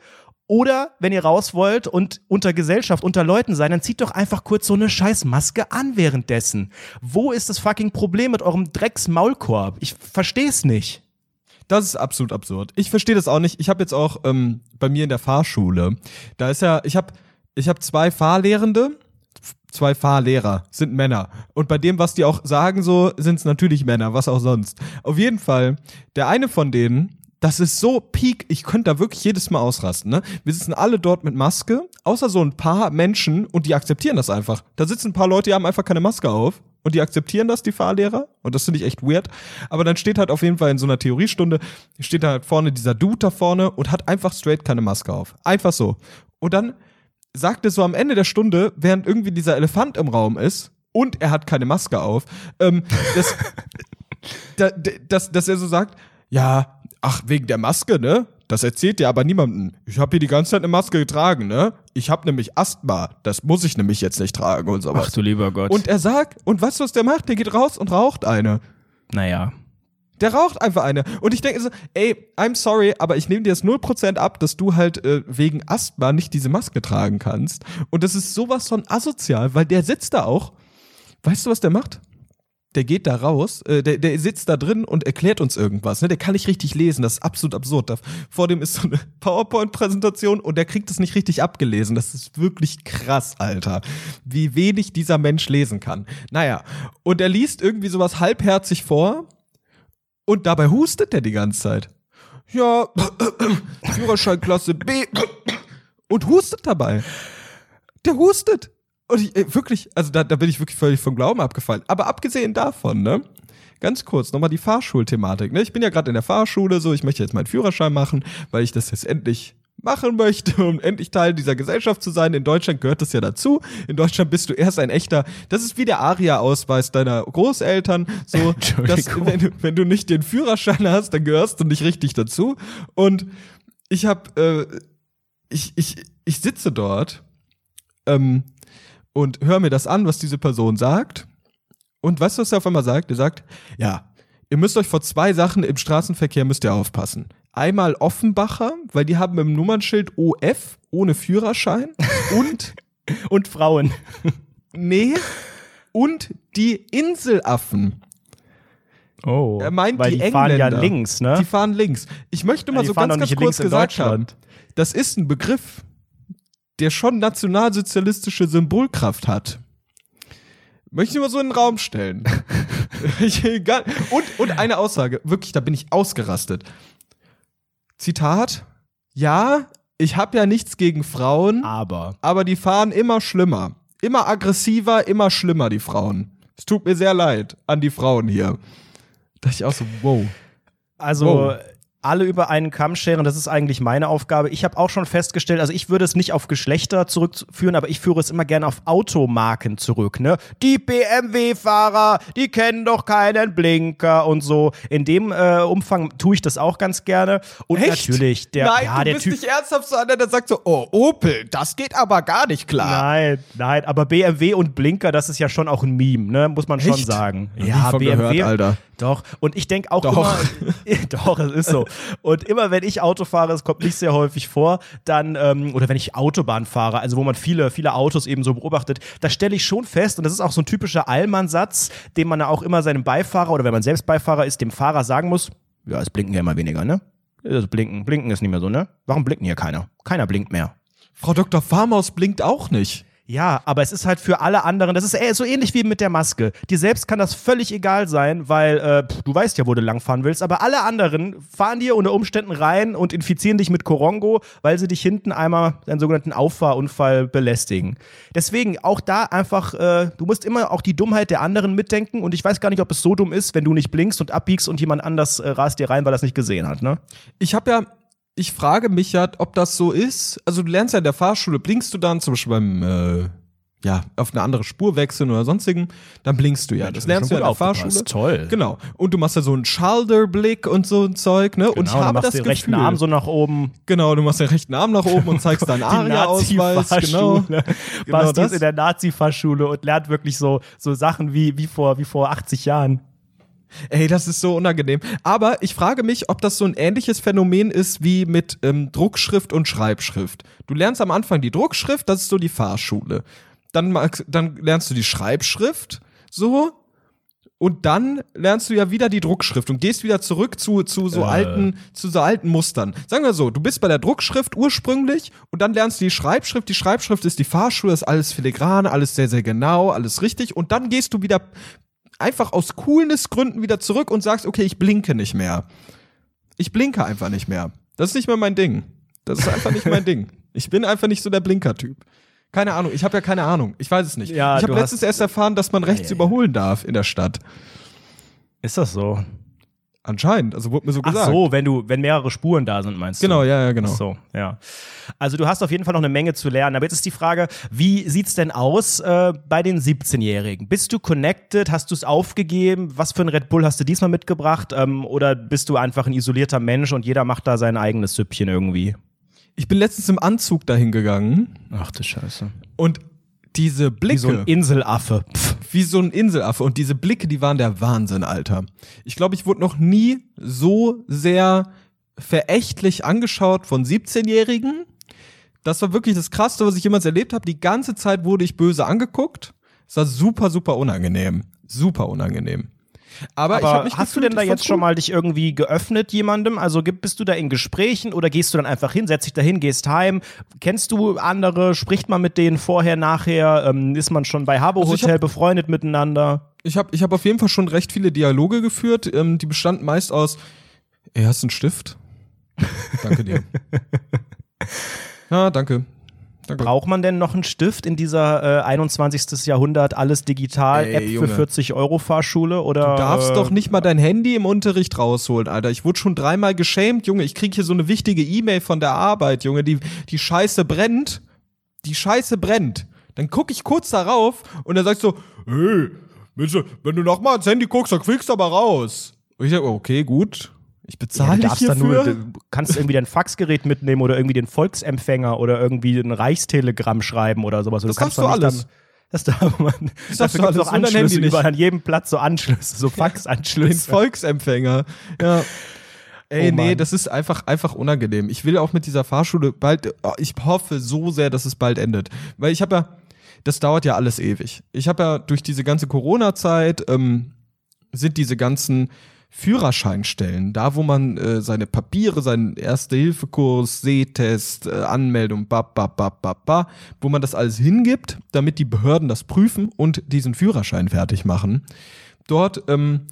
Oder wenn ihr raus wollt und unter Gesellschaft, unter Leuten sein, dann zieht doch einfach kurz so eine scheiß Maske an währenddessen. Wo ist das fucking Problem mit eurem Drecks-Maulkorb? Ich versteh's nicht. Das ist absolut absurd. Ich verstehe das auch nicht. Ich habe jetzt auch ähm, bei mir in der Fahrschule, da ist ja, ich habe ich hab zwei Fahrlehrende, zwei Fahrlehrer sind Männer. Und bei dem, was die auch sagen, so sind es natürlich Männer, was auch sonst. Auf jeden Fall, der eine von denen, das ist so peak, ich könnte da wirklich jedes Mal ausrasten, ne? Wir sitzen alle dort mit Maske, außer so ein paar Menschen und die akzeptieren das einfach. Da sitzen ein paar Leute, die haben einfach keine Maske auf und die akzeptieren das, die Fahrlehrer. Und das finde ich echt weird. Aber dann steht halt auf jeden Fall in so einer Theoriestunde, steht da halt vorne dieser Dude da vorne und hat einfach straight keine Maske auf. Einfach so. Und dann sagt er so am Ende der Stunde, während irgendwie dieser Elefant im Raum ist und er hat keine Maske auf, ähm, dass, da, dass, dass er so sagt, ja, ach, wegen der Maske, ne? Das erzählt dir aber niemandem. Ich habe hier die ganze Zeit eine Maske getragen, ne? Ich habe nämlich Asthma. Das muss ich nämlich jetzt nicht tragen und sowas. Ach du lieber Gott. Und er sagt, und weißt du, was der macht? Der geht raus und raucht eine. naja. Der raucht einfach eine. Und ich denke so, ey, I'm sorry, aber ich nehme dir das 0% ab, dass du halt äh, wegen Asthma nicht diese Maske tragen kannst. Und das ist sowas von asozial, weil der sitzt da auch. Weißt du, was der macht? Der geht da raus, äh, der, der sitzt da drin und erklärt uns irgendwas. Ne? Der kann nicht richtig lesen, das ist absolut absurd. Da, vor dem ist so eine PowerPoint-Präsentation und der kriegt es nicht richtig abgelesen. Das ist wirklich krass, Alter. Wie wenig dieser Mensch lesen kann. Naja, und er liest irgendwie sowas halbherzig vor und dabei hustet der die ganze Zeit. Ja, Führerscheinklasse B und hustet dabei. Der hustet. Und ich, ey, wirklich, also da, da bin ich wirklich völlig vom Glauben abgefallen. Aber abgesehen davon, ne? Ganz kurz, nochmal die Fahrschulthematik. Ne? Ich bin ja gerade in der Fahrschule, so ich möchte jetzt meinen Führerschein machen, weil ich das jetzt endlich machen möchte, um endlich Teil dieser Gesellschaft zu sein. In Deutschland gehört das ja dazu. In Deutschland bist du erst ein echter, das ist wie der ARIA-Ausweis deiner Großeltern. So, dass, wenn, du, wenn du nicht den Führerschein hast, dann gehörst du nicht richtig dazu. Und ich hab, äh, ich, ich, ich sitze dort ähm, und höre mir das an, was diese Person sagt. Und weißt du, was er auf einmal sagt? Er sagt, ja, ihr müsst euch vor zwei Sachen im Straßenverkehr müsst ihr aufpassen. Einmal Offenbacher, weil die haben im Nummernschild OF ohne Führerschein und Und Frauen. nee und die Inselaffen. Oh. Er meint weil die, die, fahren ja links, ne? Die fahren links. Ich möchte mal Ja, so ganz, ganz kurz gesagt haben, Deutschland. das ist ein Begriff, der schon nationalsozialistische Symbolkraft hat. Möchte ich mal so in den Raum stellen. und, und eine Aussage, wirklich, da bin ich ausgerastet. Zitat, ja, ich habe ja nichts gegen Frauen, Aber. aber die fahren immer schlimmer. Immer aggressiver, immer schlimmer, die Frauen. Es tut mir sehr leid an die Frauen hier. Da dachte ich auch so, wow. Also Wow. Alle über einen Kamm scheren, das ist eigentlich meine Aufgabe. Ich habe auch schon festgestellt, also ich würde es nicht auf Geschlechter zurückführen, aber ich führe es immer gerne auf Automarken zurück. Ne? Die BMW-Fahrer, die kennen doch keinen Blinker und so. In dem äh, Umfang tue ich das auch ganz gerne. Und natürlich, der, Nein, ja, du der bist Typ. nicht ernsthaft so einer, der sagt so, oh, Opel, das geht aber gar nicht klar. Nein, nein, aber BMW und Blinker, das ist ja schon auch ein Meme, ne? Muss man schon Echt? sagen. Noch nie von gehört, Alter. Doch. Und ich denke auch Doch. immer, doch, es ist so. Und immer wenn ich Auto fahre, es kommt nicht sehr häufig vor, dann, ähm, oder wenn ich Autobahn fahre, also wo man viele, viele Autos eben so beobachtet, da stelle ich schon fest, und das ist auch so ein typischer Allmann-Satz, den man auch immer seinem Beifahrer oder wenn man selbst Beifahrer ist, dem Fahrer sagen muss, ja, es blinken ja immer weniger, ne? Das Blinken, Blinken ist nicht mehr so, ne? Warum blinken hier keiner? Keiner blinkt mehr. Frau Dr. Farmaus blinkt auch nicht. Ja, aber es ist halt für alle anderen, das ist so ähnlich wie mit der Maske. Dir selbst kann das völlig egal sein, weil äh, pff, du weißt ja, wo du langfahren willst, aber alle anderen fahren dir unter Umständen rein und infizieren dich mit Korongo, weil sie dich hinten einmal einen sogenannten Auffahrunfall belästigen. Deswegen auch da einfach, äh, du musst immer auch die Dummheit der anderen mitdenken und ich weiß gar nicht, ob es so dumm ist, wenn du nicht blinkst und abbiegst und jemand anders äh, rast dir rein, weil er es nicht gesehen hat, ne? Ich habe ja, ich frage mich ja, ob das so ist. Also du lernst ja in der Fahrschule, blinkst du dann zum Beispiel beim äh, ja, auf eine andere Spur wechseln oder sonstigen, dann blinkst du ja. Mensch, das lernst du ja in der. Fahrschule. Toll. Genau. Und du machst ja so einen Shoulderblick und so ein Zeug, ne? und ich Genau, du habe machst das den Gefühl, rechten Arm so nach oben. genau, du machst den rechten Arm nach oben und zeigst deinen ARIA-Ausweis, genau. Genau Basti das. ist in der Nazi-Fahrschule und lernt wirklich so, so Sachen wie, wie, vor, wie vor 80 Jahren. Ey, das ist so unangenehm. Aber ich frage mich, ob das so ein ähnliches Phänomen ist wie mit ähm, Druckschrift und Schreibschrift. Du lernst am Anfang die Druckschrift, das ist so die Fahrschule. Dann, dann lernst du die Schreibschrift, so. Und dann lernst du ja wieder die Druckschrift und gehst wieder zurück zu, zu so Äh. alten, zu so alten Mustern. Sagen wir so, du bist bei der Druckschrift ursprünglich und dann lernst du die Schreibschrift. Die Schreibschrift ist die Fahrschule, ist alles filigran, alles sehr, sehr genau, alles richtig. Und dann gehst du wieder einfach aus Coolness-Gründen wieder zurück und sagst, okay, ich blinke nicht mehr. Ich blinke einfach nicht mehr. Das ist nicht mehr mein Ding. Das ist einfach nicht mein Ding. Ich bin einfach nicht so der Blinker-Typ. Keine Ahnung, ich habe ja keine Ahnung. Ich weiß es nicht. Ja, ich habe letztens erst erfahren, dass man rechts ja, ja. überholen darf in der Stadt. Ist das so? Anscheinend, also wurde mir so Ach gesagt. so, wenn du, wenn mehrere Spuren da sind, meinst du? Genau, ja, ja, genau. Ach so, ja. Also du hast auf jeden Fall noch eine Menge zu lernen. Aber jetzt ist die Frage, wie sieht's denn aus äh, bei den 17-Jährigen? Bist du connected? Hast du es aufgegeben? Was für ein Red Bull hast du diesmal mitgebracht? Ähm, oder bist du einfach ein isolierter Mensch und jeder macht da sein eigenes Süppchen irgendwie? Ich bin letztens im Anzug dahin gegangen Ach du Scheiße. und diese Blicke, Wie so ein Inselaffe. Pff. wie so ein Inselaffe und diese Blicke, die waren der Wahnsinn, Alter. Ich glaube, ich wurde noch nie so sehr verächtlich angeschaut von 17-Jährigen. Das war wirklich das Krasseste, was ich jemals erlebt habe. Die ganze Zeit wurde ich böse angeguckt. Es war super, super unangenehm. Super unangenehm. Aber, Aber hast du denn da jetzt schon mal dich irgendwie geöffnet jemandem? Also bist du da in Gesprächen oder gehst du dann einfach hin, setzt dich dahin, gehst heim? Kennst du andere? Spricht man mit denen vorher, nachher? Ähm, ist man schon bei Habbo Also Hotel hab- befreundet miteinander? Ich habe ich hab auf jeden Fall schon recht viele Dialoge geführt. Ähm, die bestanden meist aus, ey, hast du einen Stift? danke dir. Ja, danke. Danke. Braucht man denn noch einen Stift in dieser äh, 21. Jahrhundert, alles digital, Ey, App Junge. für 40 Euro Fahrschule? Oder, Du darfst äh, doch nicht mal dein Handy im Unterricht rausholen, Alter. Ich wurde schon dreimal geschämt, Junge. Ich krieg hier so eine wichtige E-Mail von der Arbeit, Junge. Die, die Scheiße brennt. Die Scheiße brennt. Dann guck ich kurz darauf und er sagt so, hey, bitte, wenn du nochmal ins Handy guckst, dann kriegst du aber raus. Und ich sag, okay, gut. Ich Ja, bezahle du dich darfst da hierfür. nur, du kannst irgendwie dein Faxgerät mitnehmen oder irgendwie den Volksempfänger oder irgendwie ein Reichstelegramm schreiben oder sowas. Das du kannst darfst doch du alles. Dann, das darf man. Das darfst Dafür du gibt's alles, auch Anschlüsse überall an jedem Platz so Anschlüsse, so Den Faxanschlüsse. Volksempfänger. Ja. Ey, Oh nee, das ist einfach, einfach unangenehm. Ich will auch mit dieser Fahrschule bald, oh, ich hoffe so sehr, dass es bald endet. Weil ich habe ja, das dauert ja alles ewig. Ich habe ja durch diese ganze Corona-Zeit, ähm, sind diese ganzen Führerscheinstellen, da wo man äh, seine Papiere, seinen Erste-Hilfe-Kurs, Sehtest, äh, Anmeldung, bap, bap, bap, bap, bap, wo man das alles hingibt, damit die Behörden das prüfen und diesen Führerschein fertig machen. Dort ähm,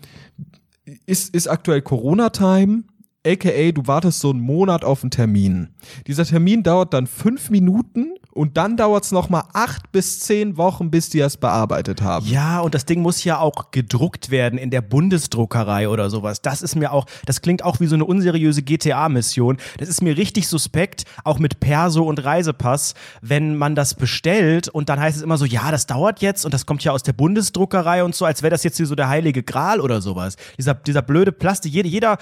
ist, ist aktuell Corona-Time, aka du wartest so einen Monat auf einen Termin. Dieser Termin dauert dann fünf Minuten und dann dauert es nochmal acht bis zehn Wochen, bis die es bearbeitet haben. Ja, und das Ding muss ja auch gedruckt werden in der Bundesdruckerei oder sowas. Das ist mir auch, das klingt auch wie so eine unseriöse GTA-Mission. Das ist mir richtig suspekt, auch mit Perso und Reisepass, wenn man das bestellt und dann heißt es immer so, ja, das dauert jetzt und das kommt ja aus der Bundesdruckerei und so, als wäre das jetzt hier so der heilige Gral oder sowas. Dieser, dieser blöde Plastik, jeder, jeder,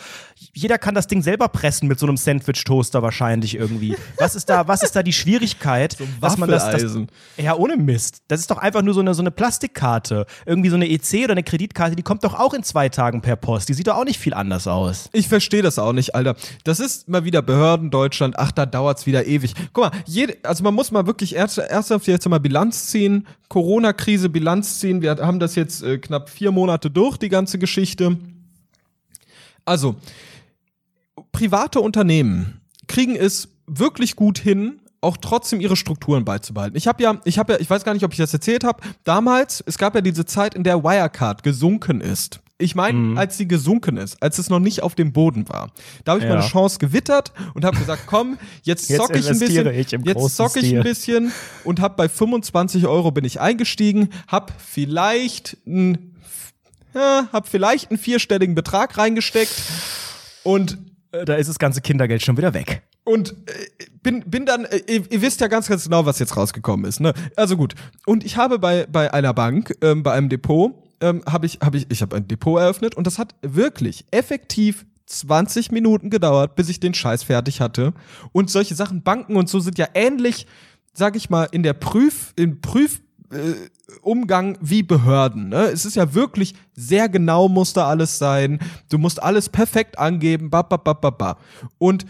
jeder kann das Ding selber pressen mit so einem Sandwich-Toaster wahrscheinlich irgendwie. Was ist da, was ist da die Schwierigkeit, dass man das, das, ja, ohne Mist. Das ist doch einfach nur so eine, so eine Plastikkarte. Irgendwie so eine EC oder eine Kreditkarte, die kommt doch auch in zwei Tagen per Post. Die sieht doch auch nicht viel anders aus. Ich verstehe das auch nicht, Alter. Das ist mal wieder Behörden Deutschland. Ach, da dauert's wieder ewig. Guck mal, jede, also man muss mal wirklich erst, ernsthaft jetzt mal Bilanz ziehen. Corona-Krise, Bilanz ziehen. Wir haben das jetzt äh, knapp vier Monate durch, die ganze Geschichte. Also, private Unternehmen kriegen es wirklich gut hin, auch trotzdem ihre Strukturen beizubehalten. Ich habe ja, ich habe ja, ich weiß gar nicht, ob ich das erzählt habe. Damals, es gab ja diese Zeit, in der Wirecard gesunken ist. Ich meine, als sie gesunken ist, als es noch nicht auf dem Boden war. Da habe ich Ja. meine Chance gewittert und habe gesagt, komm, jetzt Jetzt zocke ich ein bisschen, ich jetzt zocke ich Stil. ein bisschen und habe bei 25 Euro bin ich eingestiegen, habe vielleicht ein, ja, hab vielleicht einen vierstelligen Betrag reingesteckt und äh, da ist das ganze Kindergeld schon wieder weg. Und äh, bin, bin dann, äh, ihr, ihr, wisst ja ganz, ganz genau, was jetzt rausgekommen ist. Ne? Also gut. Und ich habe bei, bei einer Bank, ähm, bei einem Depot, ähm, habe ich, habe ich, ich habe ein Depot eröffnet und das hat wirklich effektiv 20 Minuten gedauert, bis ich den Scheiß fertig hatte. Und solche Sachen, Banken und so sind ja ähnlich, sag ich mal, in der Prüf, im Prüf, äh, Umgang wie Behörden. Ne? Es ist ja wirklich sehr genau muss da alles sein. Du musst alles perfekt angeben. Ba, ba, ba, ba, ba. Und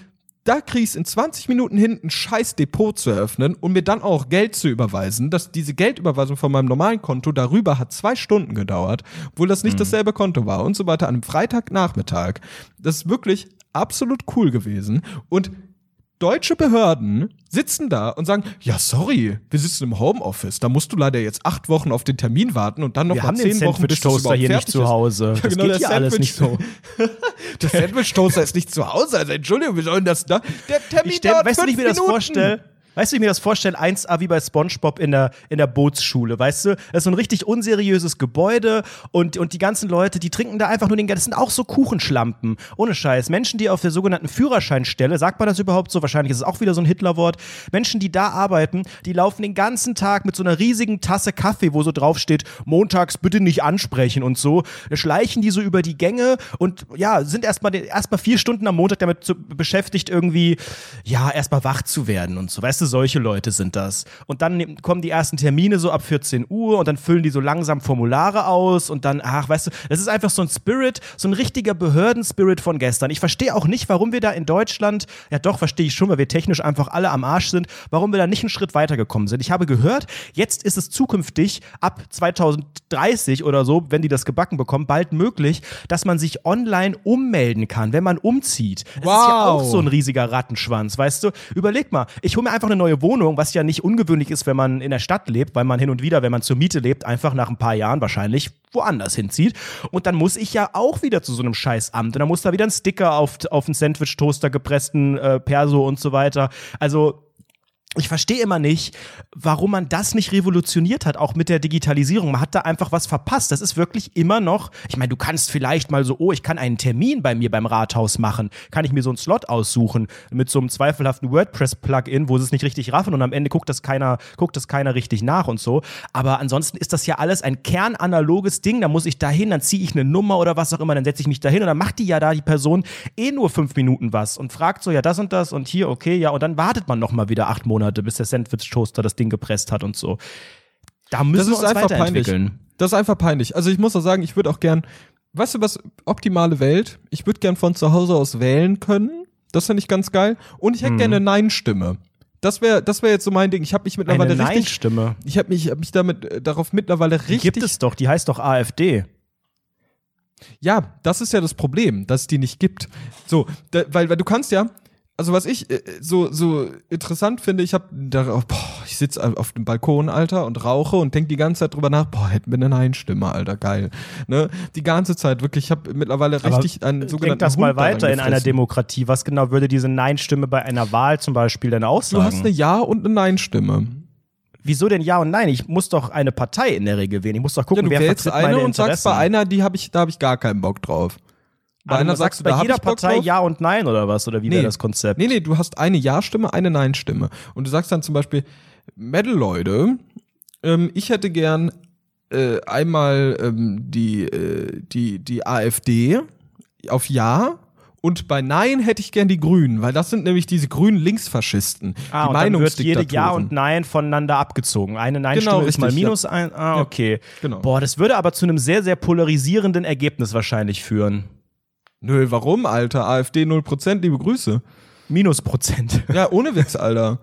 da kriegst in 20 Minuten hin ein scheiß Depot zu eröffnen und mir dann auch Geld zu überweisen. Dass diese Geldüberweisung von meinem normalen Konto darüber hat zwei Stunden gedauert, obwohl das nicht mhm. dasselbe Konto war und so weiter an einem Freitagnachmittag. Das ist wirklich absolut cool gewesen und deutsche Behörden sitzen da und sagen, ja, sorry, wir sitzen im Homeoffice, da musst du leider jetzt acht Wochen auf den Termin warten und dann noch wir mal zehn Wochen, bis du Toaster hier nicht zu Hause. Ja, das genau, geht hier alles nicht so. der Sandwich-Toaster ist nicht zu Hause, also Entschuldigung, wie sollen das da? Der Termin ich stell, dauert Weißt du, wie ich mir das vorstelle? Weißt du, wie ich mir das vorstelle? 1A wie bei SpongeBob in der, in der Bootsschule, weißt du? Das ist so ein richtig unseriöses Gebäude und, und die ganzen Leute, die trinken da einfach nur den, das sind auch so Kuchenschlampen. Ohne Scheiß. Menschen, die auf der sogenannten Führerscheinstelle, sagt man das überhaupt so? Wahrscheinlich ist es auch wieder so ein Hitlerwort. Menschen, die da arbeiten, die laufen den ganzen Tag mit so einer riesigen Tasse Kaffee, wo so drauf steht, montags bitte nicht ansprechen und so. Schleichen die so über die Gänge und ja, sind erstmal erstmal vier Stunden am Montag damit zu, beschäftigt, irgendwie, ja, erstmal wach zu werden und so. Weißt du, solche Leute sind das. Und dann kommen die ersten Termine so ab 14 Uhr und dann füllen die so langsam Formulare aus und dann, ach, weißt du, das ist einfach so ein Spirit, so ein richtiger Behördenspirit von gestern. Ich verstehe auch nicht, warum wir da in Deutschland, ja doch, verstehe ich schon, weil wir technisch einfach alle am Arsch sind, warum wir da nicht einen Schritt weitergekommen sind. Ich habe gehört, jetzt ist es zukünftig ab 2030 oder so, wenn die das gebacken bekommen, bald möglich, dass man sich online ummelden kann, wenn man umzieht. Das wow. ist ja auch so ein riesiger Rattenschwanz, weißt du? Überleg mal, ich hole mir einfach eine neue Wohnung, was ja nicht ungewöhnlich ist, wenn man in der Stadt lebt, weil man hin und wieder, wenn man zur Miete lebt, einfach nach ein paar Jahren wahrscheinlich woanders hinzieht. Und dann muss ich ja auch wieder zu so einem Scheißamt. Und dann muss da wieder ein Sticker auf, auf einen Sandwich-Toaster gepressten äh, Perso und so weiter. Also ich verstehe immer nicht, warum man das nicht revolutioniert hat, auch mit der Digitalisierung. Man hat da einfach was verpasst. Das ist wirklich immer noch, ich meine, du kannst vielleicht mal so, oh, ich kann einen Termin bei mir beim Rathaus machen. Kann ich mir so einen Slot aussuchen mit so einem zweifelhaften WordPress-Plugin, wo sie es nicht richtig raffen und am Ende guckt das keiner, guckt das keiner richtig nach und so. Aber ansonsten ist das ja alles ein kernanaloges Ding. Da muss ich dahin, dann ziehe ich eine Nummer oder was auch immer, dann setze ich mich dahin und dann macht die ja da die Person eh nur fünf Minuten was und fragt so, ja, das und das und hier, okay, ja, und dann wartet man noch mal wieder acht Monate Monate, bis der Sandwich-Toaster das Ding gepresst hat und so. Da müssen das wir uns weiterentwickeln. Peinlich. Das ist einfach peinlich. Also ich muss auch sagen, ich würde auch gern, weißt du was, optimale Welt, ich würde gern von zu Hause aus wählen können. Das finde ich ganz geil. Und ich hätte hm. gerne eine Nein-Stimme. Das wäre das wäre jetzt so mein Ding. Ich habe mich mittlerweile eine richtig Stimme. Ich habe mich hab mich damit äh, darauf mittlerweile richtig die Gibt es doch, die heißt doch AfD. Ja, das ist ja das Problem, dass es die nicht gibt. So, da, weil, weil du kannst ja, also was ich äh, so so interessant finde, ich habe da boah, ich sitze auf dem Balkon, Alter, und rauche und denke die ganze Zeit drüber nach, boah, hätten wir eine Nein-Stimme, Alter, geil. Ne? Die ganze Zeit wirklich, ich habe mittlerweile richtig einen sogenannten Denk das Hund mal weiter in einer Demokratie. Was genau würde diese Nein-Stimme bei einer Wahl zum Beispiel denn aussagen? Du hast eine Ja- und eine Nein-Stimme. Wieso denn ja und nein? Ich muss doch eine Partei in der Regel wählen. Ich muss doch gucken, ja, du wer wählst eine und sagst bei einer, die habe ich, da habe ich gar keinen Bock drauf. Bei einer sagst du bei jeder Partei Ja und Nein oder was? Oder wie nee. wäre das Konzept? Nee, nee, du hast eine Ja-Stimme, eine Nein-Stimme. Und du sagst dann zum Beispiel, Metal-Leute, ähm, ich hätte gern äh, einmal ähm, die, äh, die, die AfD auf Ja und bei Nein hätte ich gern die Grünen, weil das sind nämlich diese grünen Linksfaschisten. Ah, die und dann wird jede Ja und Nein voneinander abgezogen. Eine Nein-Stimme genau, ist mal minus ja. ein. Ah, okay. Ja, genau. Boah, das würde aber zu einem sehr, sehr polarisierenden Ergebnis wahrscheinlich führen. Nö, warum, Alter? AfD 0%, liebe Grüße. Minusprozent. Ja, ohne Witz, Alter.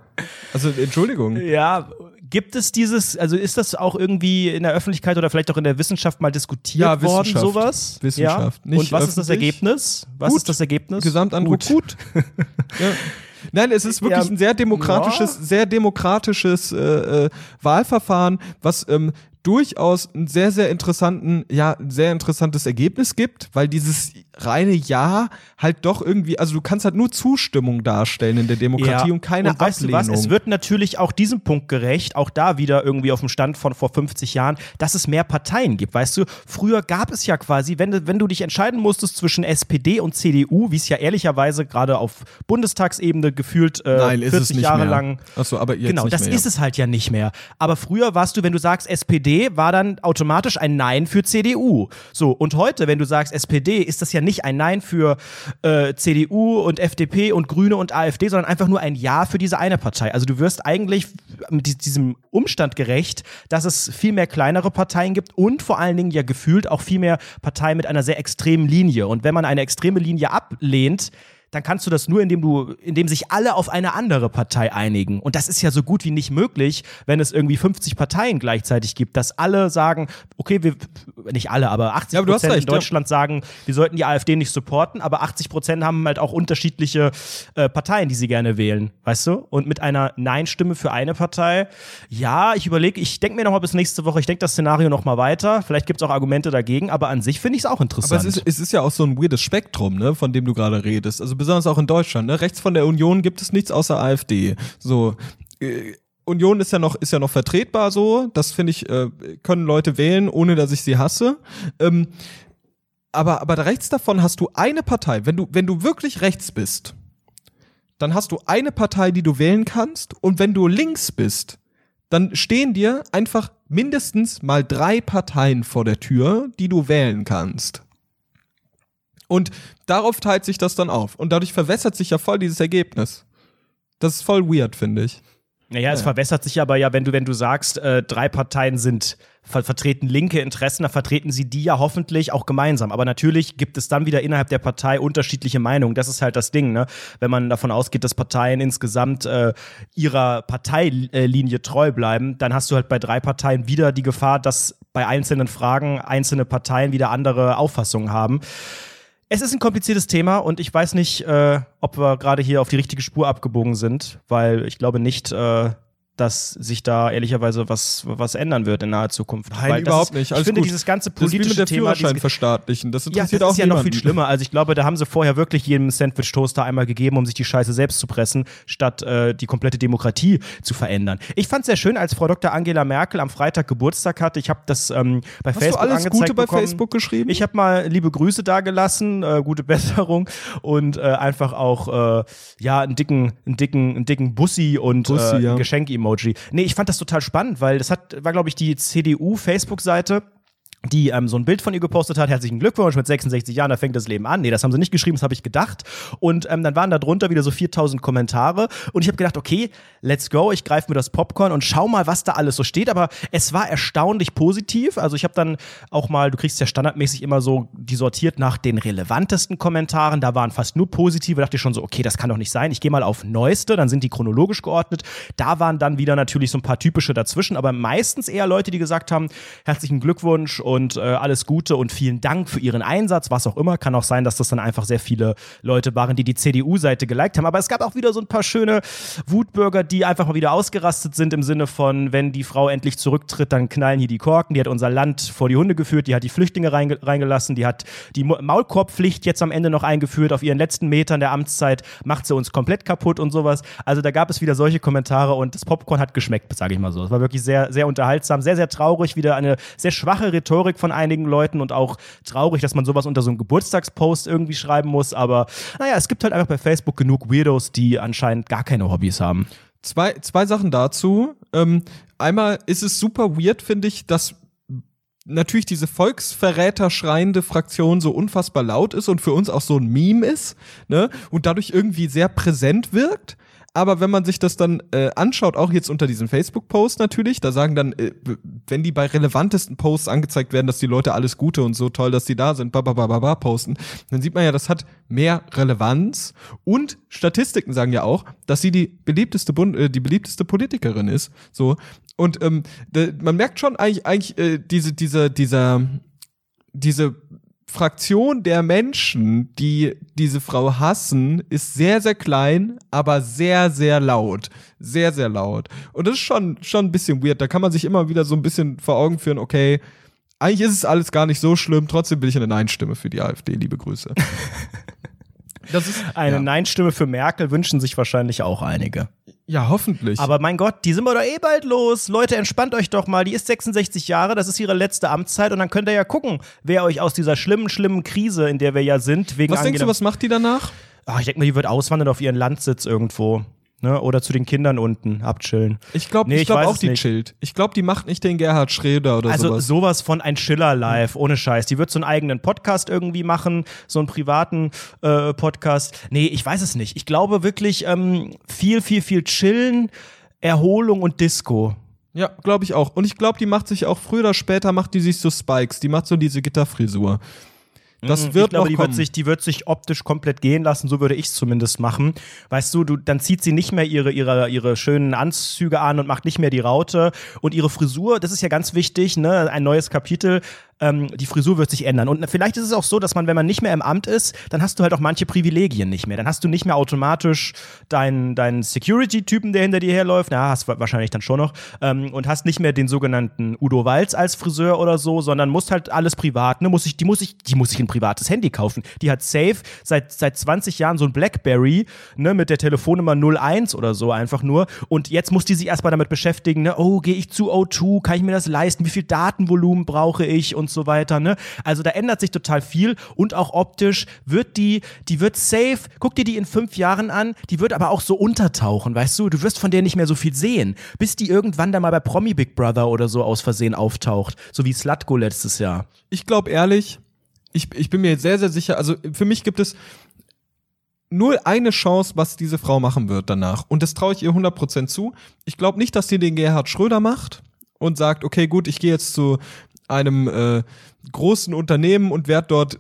Also, Entschuldigung. Ja, gibt es dieses, also ist das auch irgendwie in der Öffentlichkeit oder vielleicht auch in der Wissenschaft mal diskutiert ja, worden, sowas? Wissenschaft. Ja? Und was ist das Ergebnis? Was gut. ist das Ergebnis? Gesamteindruck gut. gut. ja. Nein, es ist wirklich ja, ein sehr demokratisches, ja. sehr demokratisches äh, äh, Wahlverfahren, was ähm, durchaus ein sehr, sehr interessanten, ja, ein sehr interessantes Ergebnis gibt, weil dieses reine Ja halt doch irgendwie, also du kannst halt nur Zustimmung darstellen in der Demokratie ja. und keine und weißt Ablehnung. Du was? Es wird natürlich auch diesem Punkt gerecht, auch da wieder irgendwie auf dem Stand von vor 50 Jahren, dass es mehr Parteien gibt. Weißt du, früher gab es ja quasi, wenn du, wenn du dich entscheiden musstest zwischen SPD und CDU, wie es ja ehrlicherweise gerade auf Bundestagsebene gefühlt äh, Nein, 40 Jahre mehr. lang. Achso, aber jetzt Genau, das mehr, ist es halt ja nicht mehr. Aber früher warst du, wenn du sagst SPD, war dann automatisch ein Nein für CDU. So, und heute, wenn du sagst SPD, ist das ja nicht ein Nein für äh, CDU und FDP und Grüne und AfD, sondern einfach nur ein Ja für diese eine Partei. Also du wirst eigentlich mit diesem Umstand gerecht, dass es viel mehr kleinere Parteien gibt und vor allen Dingen ja gefühlt auch viel mehr Parteien mit einer sehr extremen Linie. Und wenn man eine extreme Linie ablehnt, dann kannst du das nur, indem du, indem sich alle auf eine andere Partei einigen. Und das ist ja so gut wie nicht möglich, wenn es irgendwie 50 Parteien gleichzeitig gibt, dass alle sagen, okay, wir, nicht alle, aber 80 ja, Prozent in Deutschland ja. sagen, wir sollten die AfD nicht supporten, aber 80 Prozent haben halt auch unterschiedliche äh, Parteien, die sie gerne wählen, weißt du? Und mit einer Nein-Stimme für eine Partei, ja, ich überlege, ich denke mir nochmal bis nächste Woche, ich denke das Szenario nochmal weiter. Vielleicht gibt es auch Argumente dagegen, aber an sich finde ich es auch interessant. Aber es ist, es ist ja auch so ein weirdes Spektrum, ne, von dem du gerade redest. Also besonders auch in Deutschland. Ne? Rechts von der Union gibt es nichts außer AfD. So. Union ist ja noch ist ja noch vertretbar so. Das finde ich äh, können Leute wählen, ohne dass ich sie hasse. Ähm, aber aber rechts davon hast du eine Partei. Wenn du wenn du wirklich rechts bist, dann hast du eine Partei, die du wählen kannst. Und wenn du links bist, dann stehen dir einfach mindestens mal drei Parteien vor der Tür, die du wählen kannst. Und darauf teilt sich das dann auf. Und dadurch verwässert sich ja voll dieses Ergebnis. Das ist voll weird, finde ich. Naja, es verwässert sich aber ja, wenn du, wenn du sagst, äh, drei Parteien sind ver vertreten linke Interessen, dann vertreten sie die ja hoffentlich auch gemeinsam. Aber natürlich gibt es dann wieder innerhalb der Partei unterschiedliche Meinungen. Das ist halt das Ding, ne? Wenn man davon ausgeht, dass Parteien insgesamt äh, ihrer Parteilinie treu bleiben, dann hast du halt bei drei Parteien wieder die Gefahr, dass bei einzelnen Fragen einzelne Parteien wieder andere Auffassungen haben. Es ist ein kompliziertes Thema und ich weiß nicht, äh, ob wir gerade hier auf die richtige Spur abgebogen sind, weil ich glaube nicht, äh, dass sich da ehrlicherweise was, was ändern wird in naher Zukunft. Nein, Weil überhaupt ist, nicht. Alles ich finde gut. dieses ganze politische das mit der Thema, verstaatlichen. Das interessiert ja, das ist ja noch viel schlimmer. Also ich glaube, da haben sie vorher wirklich jedem Sandwich-Toaster einmal gegeben, um sich die Scheiße selbst zu pressen, statt äh, die komplette Demokratie zu verändern. Ich fand es sehr schön, als Frau Dr. Angela Merkel am Freitag Geburtstag hatte. Ich habe das ähm, bei Hast Facebook du alles Gute bei bekommen. Facebook geschrieben? Ich habe mal liebe Grüße dagelassen, äh, gute Besserung und äh, einfach auch äh, ja einen dicken, einen dicken, einen dicken Bussi und Bussi, äh, ja. Geschenk-Emoji. Nee, ich fand fand das total spannend, weil das hat, war, glaube ich, die CDU-Facebook-Seite die ähm, so ein Bild von ihr gepostet hat. Herzlichen Glückwunsch mit 66 Jahren, da fängt das Leben an. Nee, das haben sie nicht geschrieben, das habe ich gedacht. Und ähm, dann waren da drunter wieder so 4000 Kommentare. Und ich habe gedacht, okay, let's go, ich greife mir das Popcorn und schau mal, was da alles so steht. Aber es war erstaunlich positiv. Also ich habe dann auch mal, du kriegst ja standardmäßig immer so die sortiert nach den relevantesten Kommentaren. Da waren fast nur positive. Da dachte ich schon so, okay, das kann doch nicht sein. Ich gehe mal auf Neueste, dann sind die chronologisch geordnet. Da waren dann wieder natürlich so ein paar typische dazwischen, aber meistens eher Leute, die gesagt haben, herzlichen Glückwunsch und und äh, alles Gute und vielen Dank für Ihren Einsatz, was auch immer. Kann auch sein, dass das dann einfach sehr viele Leute waren, die die CDU-Seite geliked haben. Aber es gab auch wieder so ein paar schöne Wutbürger, die einfach mal wieder ausgerastet sind im Sinne von, wenn die Frau endlich zurücktritt, dann knallen hier die Korken. Die hat unser Land vor die Hunde geführt, die hat die Flüchtlinge reinge reingelassen, die hat die Maulkorbpflicht jetzt am Ende noch eingeführt. Auf ihren letzten Metern der Amtszeit macht sie uns komplett kaputt und sowas. Also da gab es wieder solche Kommentare und das Popcorn hat geschmeckt, sage ich mal so. Es war wirklich sehr, sehr unterhaltsam, sehr, sehr traurig, wieder eine sehr schwache Rhetorik Rhetorik von einigen Leuten und auch traurig, dass man sowas unter so einem Geburtstagspost irgendwie schreiben muss. Aber naja, es gibt halt einfach bei Facebook genug Weirdos, die anscheinend gar keine Hobbys haben. Zwei, zwei Sachen dazu. Ähm, einmal ist es super weird, finde ich, dass natürlich diese Volksverräter schreiende Fraktion so unfassbar laut ist und für uns auch so ein Meme ist, ne? Und dadurch irgendwie sehr präsent wirkt. Aber wenn man sich das dann äh, anschaut, auch jetzt unter diesem Facebook-Post natürlich, da sagen dann, äh, wenn die bei relevantesten Posts angezeigt werden, dass die Leute alles Gute und so toll, dass die da sind, bababababa posten, dann sieht man ja, das hat mehr Relevanz. Und Statistiken sagen ja auch, dass sie die beliebteste, Bund äh, die beliebteste Politikerin ist. So. Und ähm, man merkt schon eigentlich, eigentlich äh, diese, diese, dieser, diese Fraktion der Menschen, die diese Frau hassen, ist sehr, sehr klein, aber sehr, sehr laut. Sehr, sehr laut. Und das ist schon, schon ein bisschen weird. Da kann man sich immer wieder so ein bisschen vor Augen führen, okay, eigentlich ist es alles gar nicht so schlimm, trotzdem bin ich eine Nein-Stimme für die AfD. Liebe Grüße. Das ist eine ja. Nein-Stimme für Merkel wünschen sich wahrscheinlich auch einige. Ja, hoffentlich. Aber mein Gott, die sind wir doch eh bald los. Leute, entspannt euch doch mal. Die ist 66 Jahre, das ist ihre letzte Amtszeit und dann könnt ihr ja gucken, wer euch aus dieser schlimmen, schlimmen Krise, in der wir ja sind, wegen Was denkst du, was macht die danach? Ach, ich denke mal, die wird auswandern auf ihren Landsitz irgendwo. Ne? Oder zu den Kindern unten abchillen. Ich glaube nee, ich glaub auch, die nicht. chillt. Ich glaube, die macht nicht den Gerhard Schröder oder also sowas. Also sowas von ein Schiller live, ohne Scheiß. Die wird so einen eigenen Podcast irgendwie machen, so einen privaten äh, Podcast. Nee, ich weiß es nicht. Ich glaube wirklich ähm, viel, viel, viel chillen, Erholung und Disco. Ja, glaube ich auch. Und ich glaube, die macht sich auch früher oder später macht die sich so Spikes. Die macht so diese Gitterfrisur. Das mhm, wird ich glaube, die wird, sich, die wird sich optisch komplett gehen lassen, so würde ich es zumindest machen. Weißt du, du, dann zieht sie nicht mehr ihre, ihre, ihre schönen Anzüge an und macht nicht mehr die Raute. Und ihre Frisur, das ist ja ganz wichtig, ne? Ein neues Kapitel ähm, die Frisur wird sich ändern. Und vielleicht ist es auch so, dass man, wenn man nicht mehr im Amt ist, dann hast du halt auch manche Privilegien nicht mehr. Dann hast du nicht mehr automatisch deinen, deinen Security-Typen, der hinter dir herläuft, na, hast du wahrscheinlich dann schon noch, ähm, und hast nicht mehr den sogenannten Udo Walz als Friseur oder so, sondern musst halt alles privat, ne, muss ich, die muss ich, die muss ich ein privates Handy kaufen. Die hat safe seit, seit 20 Jahren so ein Blackberry, ne, mit der Telefonnummer 01 oder so einfach nur. Und jetzt muss die sich erstmal damit beschäftigen, ne, oh, gehe ich zu O2, kann ich mir das leisten, wie viel Datenvolumen brauche ich und so weiter, ne? Also da ändert sich total viel und auch optisch wird die, die wird safe, guck dir die in fünf Jahren an, die wird aber auch so untertauchen, weißt du? Du wirst von der nicht mehr so viel sehen, bis die irgendwann da mal bei Promi Big Brother oder so aus Versehen auftaucht, so wie Slutko letztes Jahr. Ich glaube ehrlich, ich, ich bin mir sehr, sehr sicher, also für mich gibt es nur eine Chance, was diese Frau machen wird danach. Und das traue ich ihr 100% zu. Ich glaube nicht, dass sie den Gerhard Schröder macht und sagt, okay, gut, ich gehe jetzt zu einem äh, großen Unternehmen und werde dort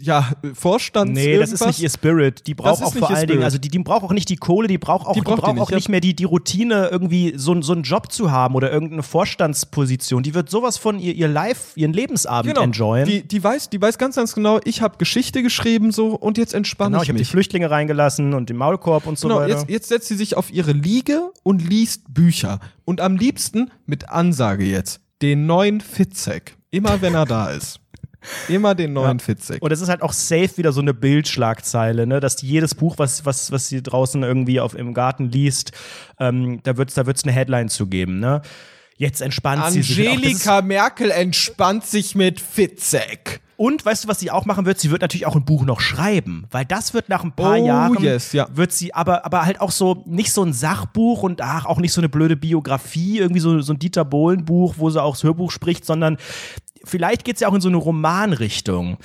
ja, Vorstands Nee, irgendwas. das ist nicht ihr Spirit. Die braucht auch vor allen Dingen, also die, die braucht auch nicht die Kohle, die braucht auch, die braucht, die braucht die nicht, auch nicht mehr die, die Routine, irgendwie so, so einen Job zu haben oder irgendeine Vorstandsposition. Die wird sowas von ihr, ihr Live, ihren Lebensabend genau. enjoyen. Die, die, weiß, die weiß ganz, ganz genau, ich habe Geschichte geschrieben so und jetzt entspanne genau, ich, ich habe die Flüchtlinge reingelassen und den Maulkorb und so genau, weiter. Jetzt, jetzt setzt sie sich auf ihre Liege und liest Bücher. Und am liebsten mit Ansage jetzt den neuen Fitzek. Immer wenn er da ist. Immer den neuen ja. Fitzek. Und es ist halt auch safe wieder so eine Bildschlagzeile, ne? dass jedes Buch, was, was, was sie draußen irgendwie auf, im Garten liest, ähm, da wird es da wird's eine Headline zu geben. Ne? Jetzt entspannt Angelika sie sich. Angelika Merkel entspannt sich mit Fitzek. Und weißt du, was sie auch machen wird? Sie wird natürlich auch ein Buch noch schreiben, weil das wird nach ein paar oh, Jahren yes, ja. wird sie, aber aber halt auch so nicht so ein Sachbuch und ach auch nicht so eine blöde Biografie, irgendwie so so ein Dieter Bohlen Buch, wo sie auch das Hörbuch spricht, sondern vielleicht geht es ja auch in so eine Romanrichtung.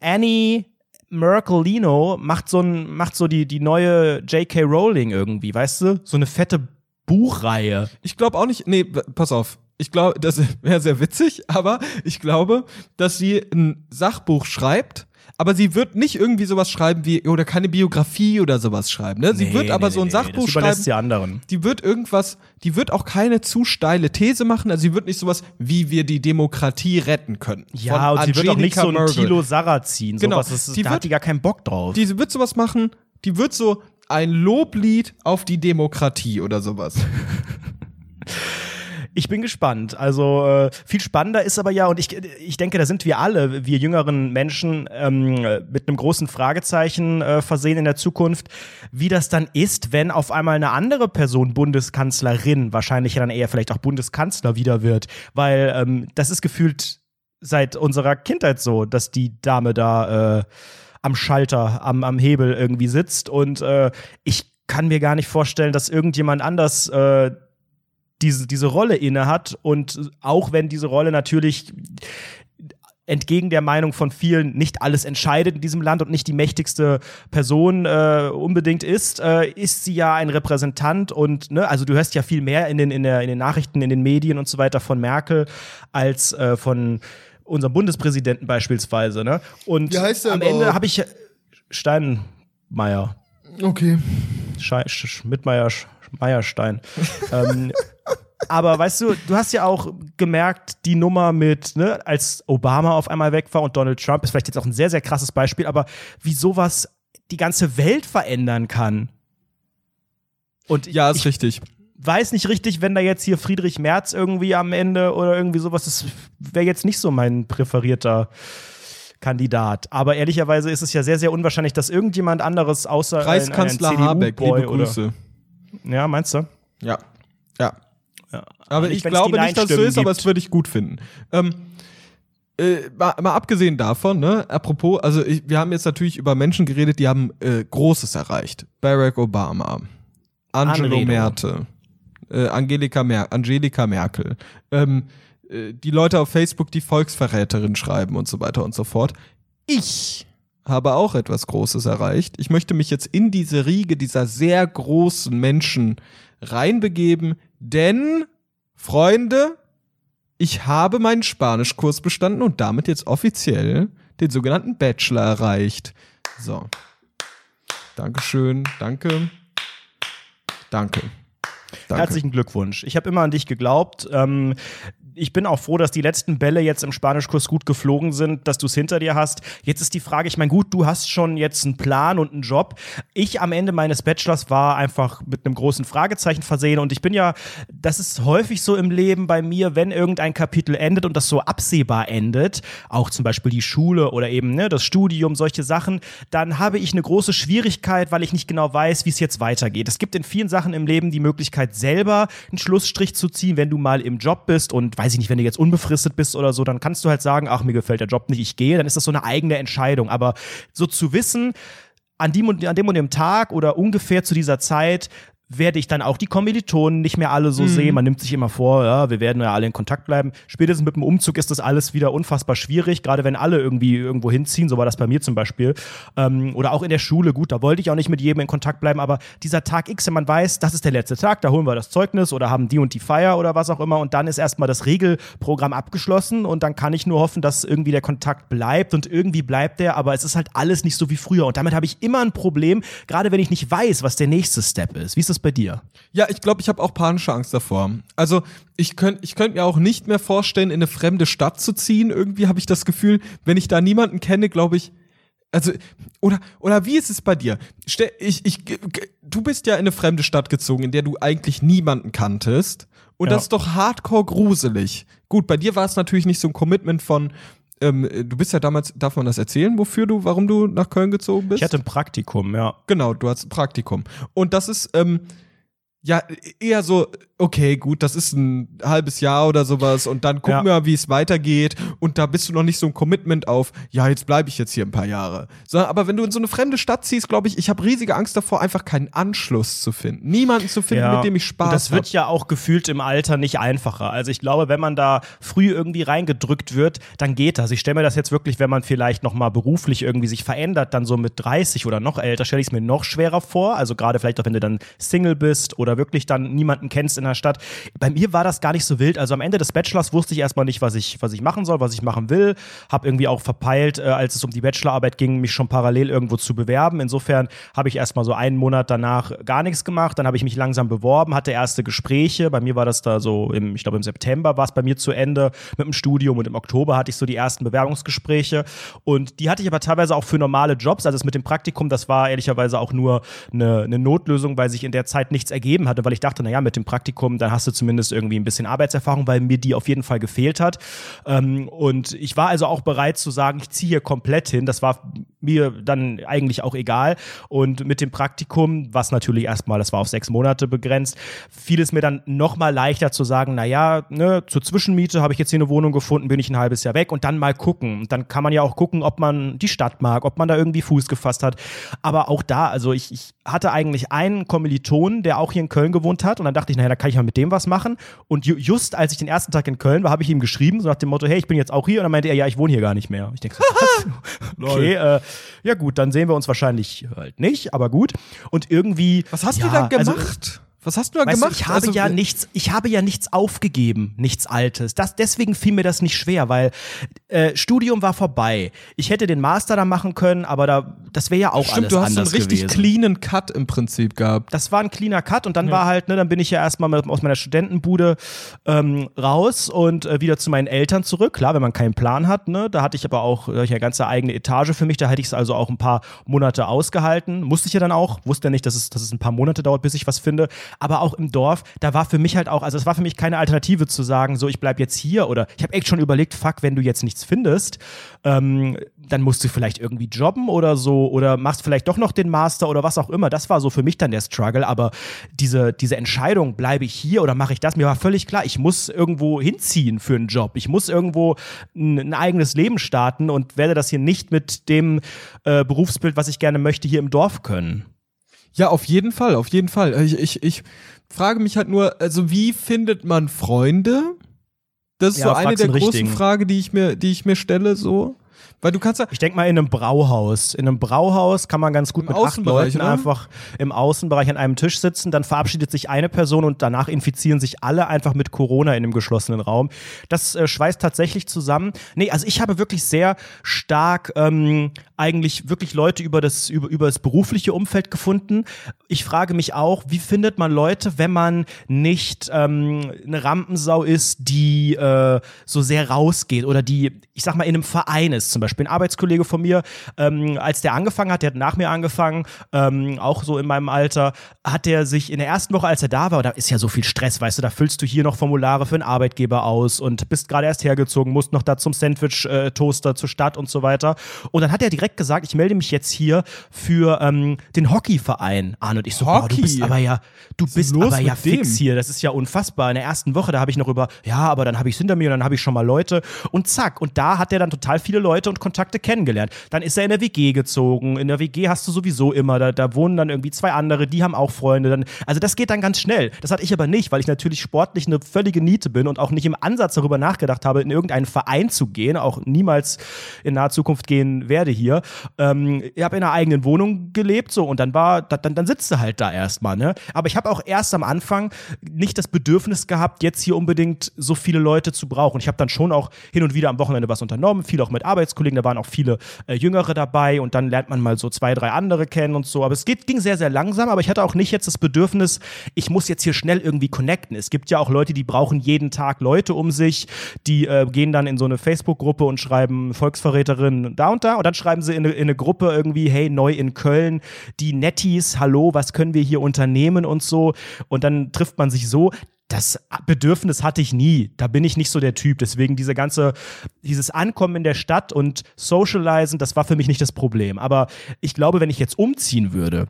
Annie Merkelino macht so ein macht so die die neue J.K. Rowling irgendwie, weißt du, so eine fette Buchreihe. Ich glaube auch nicht. Nee, pass auf ich glaube, das wäre sehr witzig, aber ich glaube, dass sie ein Sachbuch schreibt, aber sie wird nicht irgendwie sowas schreiben wie oder keine Biografie oder sowas schreiben. Ne? Sie nee, wird aber nee, so ein nee, Sachbuch das schreiben. Die anderen. Die wird irgendwas, die wird auch keine zu steile These machen. Also sie wird nicht sowas, wie wir die Demokratie retten können. Ja, und Angelika sie wird auch nicht so ein Kilo Sarah ziehen. Genau. Sowas, das, die da wird, hat die gar keinen Bock drauf. Die wird sowas machen. Die wird so ein Loblied auf die Demokratie oder sowas. Ich bin gespannt. Also äh, viel spannender ist aber ja, und ich, ich denke, da sind wir alle, wir jüngeren Menschen, ähm, mit einem großen Fragezeichen äh, versehen in der Zukunft, wie das dann ist, wenn auf einmal eine andere Person Bundeskanzlerin, wahrscheinlich dann eher vielleicht auch Bundeskanzler wieder wird. Weil ähm, das ist gefühlt seit unserer Kindheit so, dass die Dame da äh, am Schalter, am, am Hebel irgendwie sitzt. Und äh, ich kann mir gar nicht vorstellen, dass irgendjemand anders äh, diese, diese Rolle inne hat. Und auch wenn diese Rolle natürlich entgegen der Meinung von vielen nicht alles entscheidet in diesem Land und nicht die mächtigste Person äh, unbedingt ist, äh, ist sie ja ein Repräsentant und ne, also du hörst ja viel mehr in den, in, der, in den Nachrichten, in den Medien und so weiter von Merkel als äh, von unserem Bundespräsidenten beispielsweise. Ne? Und am Ende habe ich Steinmeier. Okay. Schei Schmidtmeier, Meierstein. ähm, Aber weißt du, du hast ja auch gemerkt, die Nummer mit, ne, als Obama auf einmal weg war und Donald Trump ist vielleicht jetzt auch ein sehr, sehr krasses Beispiel, aber wie sowas die ganze Welt verändern kann. Und ja, ist ich richtig. Weiß nicht richtig, wenn da jetzt hier Friedrich Merz irgendwie am Ende oder irgendwie sowas, das wäre jetzt nicht so mein präferierter Kandidat. Aber ehrlicherweise ist es ja sehr, sehr unwahrscheinlich, dass irgendjemand anderes außer ein, ein Habeck, liebe Grüße. Oder, ja, meinst du? Ja. Ja. Ja. Aber ich glaube nicht, dass es so ist, aber es würde ich gut finden. Ähm, äh, mal, mal, abgesehen davon, ne, apropos, also ich, wir haben jetzt natürlich über Menschen geredet, die haben äh, Großes erreicht. Barack Obama, Angelo Anredo. Merte, äh, Angelika, Mer Angelika Merkel, ähm, äh, die Leute auf Facebook, die Volksverräterin schreiben und so weiter und so fort. Ich habe auch etwas Großes erreicht. Ich möchte mich jetzt in diese Riege dieser sehr großen Menschen reinbegeben, denn, Freunde, ich habe meinen Spanischkurs bestanden und damit jetzt offiziell den sogenannten Bachelor erreicht. So. Dankeschön, danke. Danke. Danke. Herzlichen Glückwunsch. Ich habe immer an dich geglaubt. Ähm, ich bin auch froh, dass die letzten Bälle jetzt im Spanischkurs gut geflogen sind, dass du es hinter dir hast. Jetzt ist die Frage, ich meine, gut, du hast schon jetzt einen Plan und einen Job. Ich am Ende meines Bachelors war einfach mit einem großen Fragezeichen versehen und ich bin ja, das ist häufig so im Leben bei mir, wenn irgendein Kapitel endet und das so absehbar endet, auch zum Beispiel die Schule oder eben ne, das Studium, solche Sachen, dann habe ich eine große Schwierigkeit, weil ich nicht genau weiß, wie es jetzt weitergeht. Es gibt in vielen Sachen im Leben die Möglichkeit, selber einen Schlussstrich zu ziehen, wenn du mal im Job bist und weiß ich nicht, wenn du jetzt unbefristet bist oder so, dann kannst du halt sagen, ach, mir gefällt der Job nicht, ich gehe, dann ist das so eine eigene Entscheidung. Aber so zu wissen, an dem, und, dem Tag oder ungefähr zu dieser Zeit werde ich dann auch die Kommilitonen nicht mehr alle so mhm. sehen. Man nimmt sich immer vor, ja, wir werden ja alle in Kontakt bleiben. Spätestens mit dem Umzug ist das alles wieder unfassbar schwierig, gerade wenn alle irgendwie irgendwo hinziehen, so war das bei mir zum Beispiel. Ähm, oder auch in der Schule, gut, da wollte ich auch nicht mit jedem in Kontakt bleiben, aber dieser Tag X, wenn man weiß, das ist der letzte Tag, da holen wir das Zeugnis oder haben die und die Feier oder was auch immer und dann ist erstmal das Regelprogramm abgeschlossen und dann kann ich nur hoffen, dass irgendwie der Kontakt bleibt und irgendwie bleibt der, aber es ist halt alles nicht so wie früher und damit habe ich immer ein Problem, gerade wenn ich nicht weiß, was der nächste Step ist. Wie ist das bei dir? Ja, ich glaube, ich habe auch panische Angst davor. Also ich könnte ich könnt mir auch nicht mehr vorstellen, in eine fremde Stadt zu ziehen. Irgendwie habe ich das Gefühl, wenn ich da niemanden kenne, glaube ich, also, oder, oder wie ist es bei dir? Ich, ich, du bist ja in eine fremde Stadt gezogen, in der du eigentlich niemanden kanntest. Und ja. das ist doch hardcore gruselig. Gut, bei dir war es natürlich nicht so ein Commitment von, ähm, du bist ja damals, darf man das erzählen, wofür du, warum du nach Köln gezogen bist? Ich hatte ein Praktikum, ja. Genau, du hast ein Praktikum. Und das ist, ähm, ja, eher so, okay, gut, das ist ein halbes Jahr oder sowas und dann gucken ja. wir, wie es weitergeht und da bist du noch nicht so ein Commitment auf, ja, jetzt bleibe ich jetzt hier ein paar Jahre. So, aber wenn du in so eine fremde Stadt ziehst, glaube ich, ich habe riesige Angst davor, einfach keinen Anschluss zu finden. Niemanden zu finden, ja. mit dem ich Spaß habe. Das wird hab. ja auch gefühlt im Alter nicht einfacher. Also ich glaube, wenn man da früh irgendwie reingedrückt wird, dann geht das. Ich stelle mir das jetzt wirklich, wenn man vielleicht noch mal beruflich irgendwie sich verändert, dann so mit 30 oder noch älter, stelle ich es mir noch schwerer vor. Also gerade vielleicht auch, wenn du dann Single bist oder wirklich dann niemanden kennst in der Stadt. Bei mir war das gar nicht so wild. Also am Ende des Bachelors wusste ich erstmal nicht, was ich, was ich machen soll, was ich machen will. Hab irgendwie auch verpeilt, äh, als es um die Bachelorarbeit ging, mich schon parallel irgendwo zu bewerben. Insofern habe ich erstmal so einen Monat danach gar nichts gemacht. Dann habe ich mich langsam beworben, hatte erste Gespräche. Bei mir war das da so, im, ich glaube im September war es bei mir zu Ende mit dem Studium und im Oktober hatte ich so die ersten Bewerbungsgespräche. Und die hatte ich aber teilweise auch für normale Jobs. Also das mit dem Praktikum, das war ehrlicherweise auch nur eine, eine Notlösung, weil sich in der Zeit nichts ergeben hatte, weil ich dachte, naja, mit dem Praktikum, dann hast du zumindest irgendwie ein bisschen Arbeitserfahrung, weil mir die auf jeden Fall gefehlt hat. Ähm, und ich war also auch bereit zu sagen, ich ziehe hier komplett hin. Das war mir dann eigentlich auch egal. Und mit dem Praktikum, was natürlich erstmal, das war auf sechs Monate begrenzt, fiel es mir dann nochmal leichter zu sagen, naja, ne, zur Zwischenmiete habe ich jetzt hier eine Wohnung gefunden, bin ich ein halbes Jahr weg und dann mal gucken. Und dann kann man ja auch gucken, ob man die Stadt mag, ob man da irgendwie Fuß gefasst hat. Aber auch da, also ich, ich hatte eigentlich einen Kommiliton, der auch hier in Köln gewohnt hat. Und dann dachte ich, naja, da kann ich mal mit dem was machen. Und ju just als ich den ersten Tag in Köln war, habe ich ihm geschrieben, so nach dem Motto, hey, ich bin jetzt auch hier. Und dann meinte er, ja, ich wohne hier gar nicht mehr. Ich denke so, okay, äh, ja gut, dann sehen wir uns wahrscheinlich halt nicht, aber gut. Und irgendwie. Was hast ja, du da also, gemacht? Also, Was hast du da weißt gemacht? Du, ich habe also, ja nichts, ich habe ja nichts aufgegeben, nichts Altes. Das, deswegen fiel mir das nicht schwer, weil äh, Studium war vorbei. Ich hätte den Master da machen können, aber da, das wäre ja auch Stimmt, alles du hast anders einen richtig gewesen. cleanen Cut im Prinzip gehabt. Das war ein cleaner Cut und dann ja. war halt, ne, dann bin ich ja erstmal mit, aus meiner Studentenbude ähm, raus und äh, wieder zu meinen Eltern zurück. Klar, wenn man keinen Plan hat, ne, da hatte ich aber auch äh, eine ganze eigene Etage für mich, da hätte ich es also auch ein paar Monate ausgehalten. Musste ich ja dann auch, wusste ja nicht, dass es, dass es ein paar Monate dauert, bis ich was finde. Aber auch im Dorf, da war für mich halt auch, also es war für mich keine Alternative zu sagen, so ich bleib jetzt hier oder ich habe echt schon überlegt, fuck, wenn du jetzt nichts findest, ähm, dann musst du vielleicht irgendwie jobben oder so oder machst vielleicht doch noch den Master oder was auch immer. Das war so für mich dann der Struggle. Aber diese, diese Entscheidung, bleibe ich hier oder mache ich das, mir war völlig klar, ich muss irgendwo hinziehen für einen Job. Ich muss irgendwo ein, ein eigenes Leben starten und werde das hier nicht mit dem äh, Berufsbild, was ich gerne möchte, hier im Dorf können. Ja, auf jeden Fall, auf jeden Fall. Ich, ich, ich frage mich halt nur, also wie findet man Freunde? Das ist ja, so eine der großen Fragen, die ich mir, die ich mir stelle, so. Weil du kannst ja. Ich denke mal in einem Brauhaus. In einem Brauhaus kann man ganz gut mit acht Leuten oder? einfach im Außenbereich an einem Tisch sitzen. Dann verabschiedet sich eine Person und danach infizieren sich alle einfach mit Corona in dem geschlossenen Raum. Das äh, schweißt tatsächlich zusammen. Nee, also ich habe wirklich sehr stark ähm, eigentlich wirklich Leute über das, über, über das berufliche Umfeld gefunden. Ich frage mich auch, wie findet man Leute, wenn man nicht ähm, eine Rampensau ist, die äh, so sehr rausgeht oder die, ich sag mal, in einem Verein ist zum Beispiel. Beispiel ein Arbeitskollege von mir, ähm, als der angefangen hat, der hat nach mir angefangen, ähm, auch so in meinem Alter, hat der sich in der ersten Woche, als er da war, da ist ja so viel Stress, weißt du, da füllst du hier noch Formulare für einen Arbeitgeber aus und bist gerade erst hergezogen, musst noch da zum Sandwich-Toaster zur Stadt und so weiter. Und dann hat er direkt gesagt, ich melde mich jetzt hier für ähm, den Hockeyverein an. Und ich so, Hockey. Boah, du bist aber ja, du bist aber ja fix hier. Das ist ja unfassbar. In der ersten Woche, da habe ich noch über, ja, aber dann habe ich es hinter mir und dann habe ich schon mal Leute. Und zack. Und da hat er dann total viele Leute und Kontakte kennengelernt. Dann ist er in der WG gezogen. In der WG hast du sowieso immer, da, da wohnen dann irgendwie zwei andere, die haben auch Freunde. Dann, also das geht dann ganz schnell. Das hatte ich aber nicht, weil ich natürlich sportlich eine völlige Niete bin und auch nicht im Ansatz darüber nachgedacht habe, in irgendeinen Verein zu gehen, auch niemals in naher Zukunft gehen werde hier. Ähm, ich habe in einer eigenen Wohnung gelebt, so und dann war, dann, dann sitzt du halt da erstmal, ne? Aber ich habe auch erst am Anfang nicht das Bedürfnis gehabt, jetzt hier unbedingt so viele Leute zu brauchen. Ich habe dann schon auch hin und wieder am Wochenende was unternommen, viel auch mit Arbeitskollegen, da waren auch viele äh, Jüngere dabei und dann lernt man mal so zwei, drei andere kennen und so. Aber es geht, ging sehr, sehr langsam, aber ich hatte auch nicht jetzt das Bedürfnis, ich muss jetzt hier schnell irgendwie connecten. Es gibt ja auch Leute, die brauchen jeden Tag Leute um sich, die äh, gehen dann in so eine Facebook-Gruppe und schreiben Volksverräterin da und da und dann schreiben sie in eine, in eine Gruppe irgendwie, hey, neu in Köln, die Netties, hallo, was können wir hier unternehmen und so. Und dann trifft man sich so das Bedürfnis hatte ich nie. Da bin ich nicht so der Typ. Deswegen diese ganze, dieses Ankommen in der Stadt und Socializen, das war für mich nicht das Problem. Aber ich glaube, wenn ich jetzt umziehen würde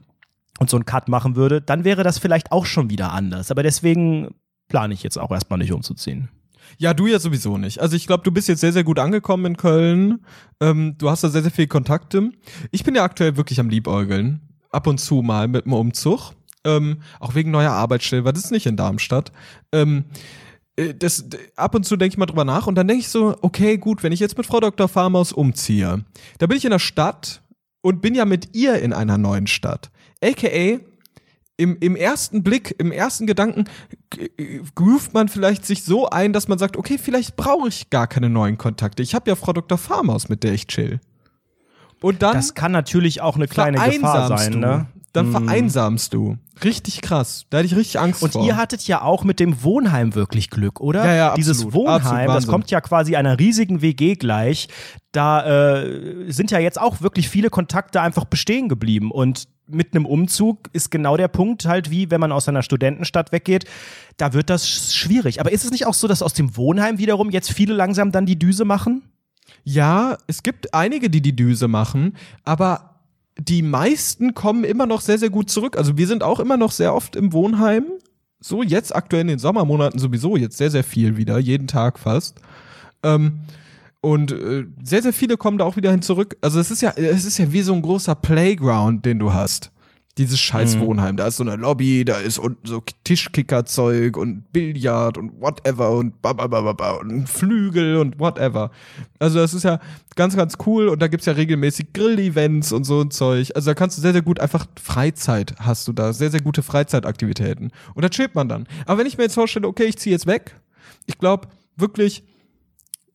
und so einen Cut machen würde, dann wäre das vielleicht auch schon wieder anders. Aber deswegen plane ich jetzt auch erstmal nicht umzuziehen. Ja, du ja sowieso nicht. Also ich glaube, du bist jetzt sehr, sehr gut angekommen in Köln. Ähm, du hast da sehr, sehr viele Kontakte. Ich bin ja aktuell wirklich am Liebäugeln. Ab und zu mal mit dem Umzug ähm, auch wegen neuer Arbeitsstelle, weil das ist nicht in Darmstadt. Ähm, äh, das, ab und zu denke ich mal drüber nach und dann denke ich so, okay, gut, wenn ich jetzt mit Frau Dr. Farmaus umziehe, da bin ich in der Stadt und bin ja mit ihr in einer neuen Stadt. AKA, im, im ersten Blick, im ersten Gedanken groovt man vielleicht sich so ein, dass man sagt, okay, vielleicht brauche ich gar keine neuen Kontakte. Ich habe ja Frau Dr. Farmaus, mit der ich chill. Und dann das kann natürlich auch eine kleine Gefahr sein, ne? Dann mhm. vereinsamst du. Richtig krass. Da hatte ich richtig Angst und vor. Und ihr hattet ja auch mit dem Wohnheim wirklich Glück, oder? Ja, ja, Dieses absolut, Wohnheim, absolut das kommt ja quasi einer riesigen WG gleich. Da äh, sind ja jetzt auch wirklich viele Kontakte einfach bestehen geblieben. Und mit einem Umzug ist genau der Punkt halt wie, wenn man aus einer Studentenstadt weggeht, da wird das schwierig. Aber ist es nicht auch so, dass aus dem Wohnheim wiederum jetzt viele langsam dann die Düse machen? Ja, es gibt einige, die die Düse machen, aber die meisten kommen immer noch sehr, sehr gut zurück. Also wir sind auch immer noch sehr oft im Wohnheim. So, jetzt aktuell in den Sommermonaten sowieso, jetzt sehr, sehr viel wieder, jeden Tag fast. Ähm, und äh, sehr, sehr viele kommen da auch wieder hin zurück. Also es ist ja, es ist ja wie so ein großer Playground, den du hast. Dieses scheiß Mhm. Wohnheim. Da ist so eine Lobby, da ist unten so Tischkickerzeug und Billard und whatever und babababa und Flügel und whatever. Also das ist ja ganz, ganz cool und da gibt's ja regelmäßig Grill-Events und so ein Zeug. Also da kannst du sehr, sehr gut einfach Freizeit hast du da. Sehr, sehr gute Freizeitaktivitäten. Und da chillt man dann. Aber wenn ich mir jetzt vorstelle, okay, ich ziehe jetzt weg, ich glaube wirklich,